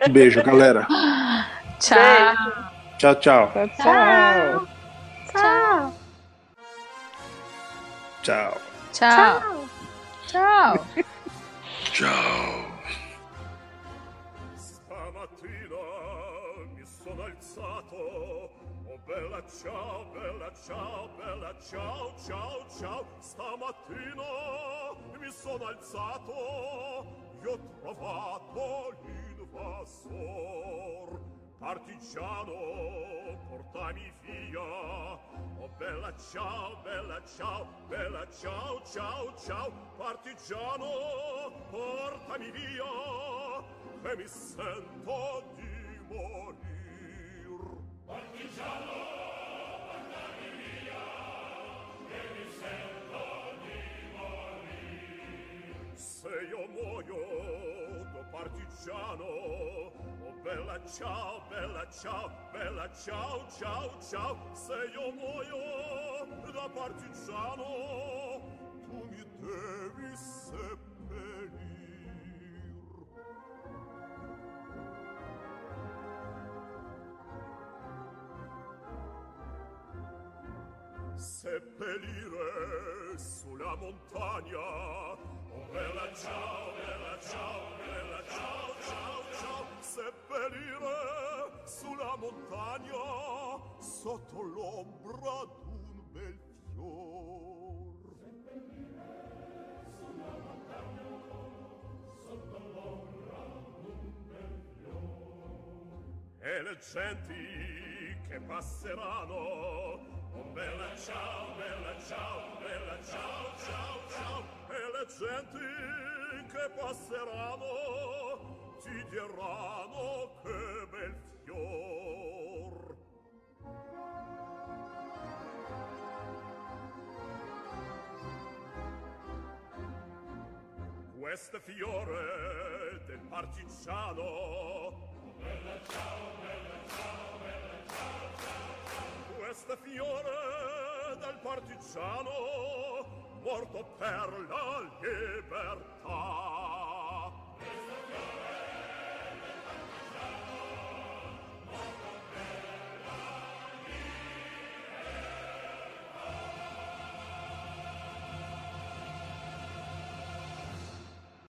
Um beijo, galera. Tchau! Tchau, tchau. Tchau. Tchau! Tchau. Tchau! Tchau! Tchau. Stamattina mi sono alzato. Oh bella ciao, bella ciao, bella ciao, ciao, ciao. Stamattina mi sono alzato. Io ho trovato l'invasor. Partigiano, portami via. Oh bella ciao, bella ciao, bella ciao, ciao, ciao. Partigiano, portami via. Che mi sento di morir. Partigiano! Se io muoio da partigiano, bella ciao, bella ciao, bella ciao, ciao, ciao, se io muoio da partigiano, tu mi devi seppellir. Seppellire sulla montagna Bella ciao, bella ciao, bella ciao, ciao, ciao. Sulla montagna sotto l'ombra d'un bel fior. Seppellire sulla montagna sotto l'ombra d'un bel fior. E le genti che passeranno Oh bella ciao, bella ciao, bella ciao, ciao, ciao. E le genti che passeranno Ti diranno che bel fior. Questo fiore del partigiano questo fiore del partigiano morto per la libertà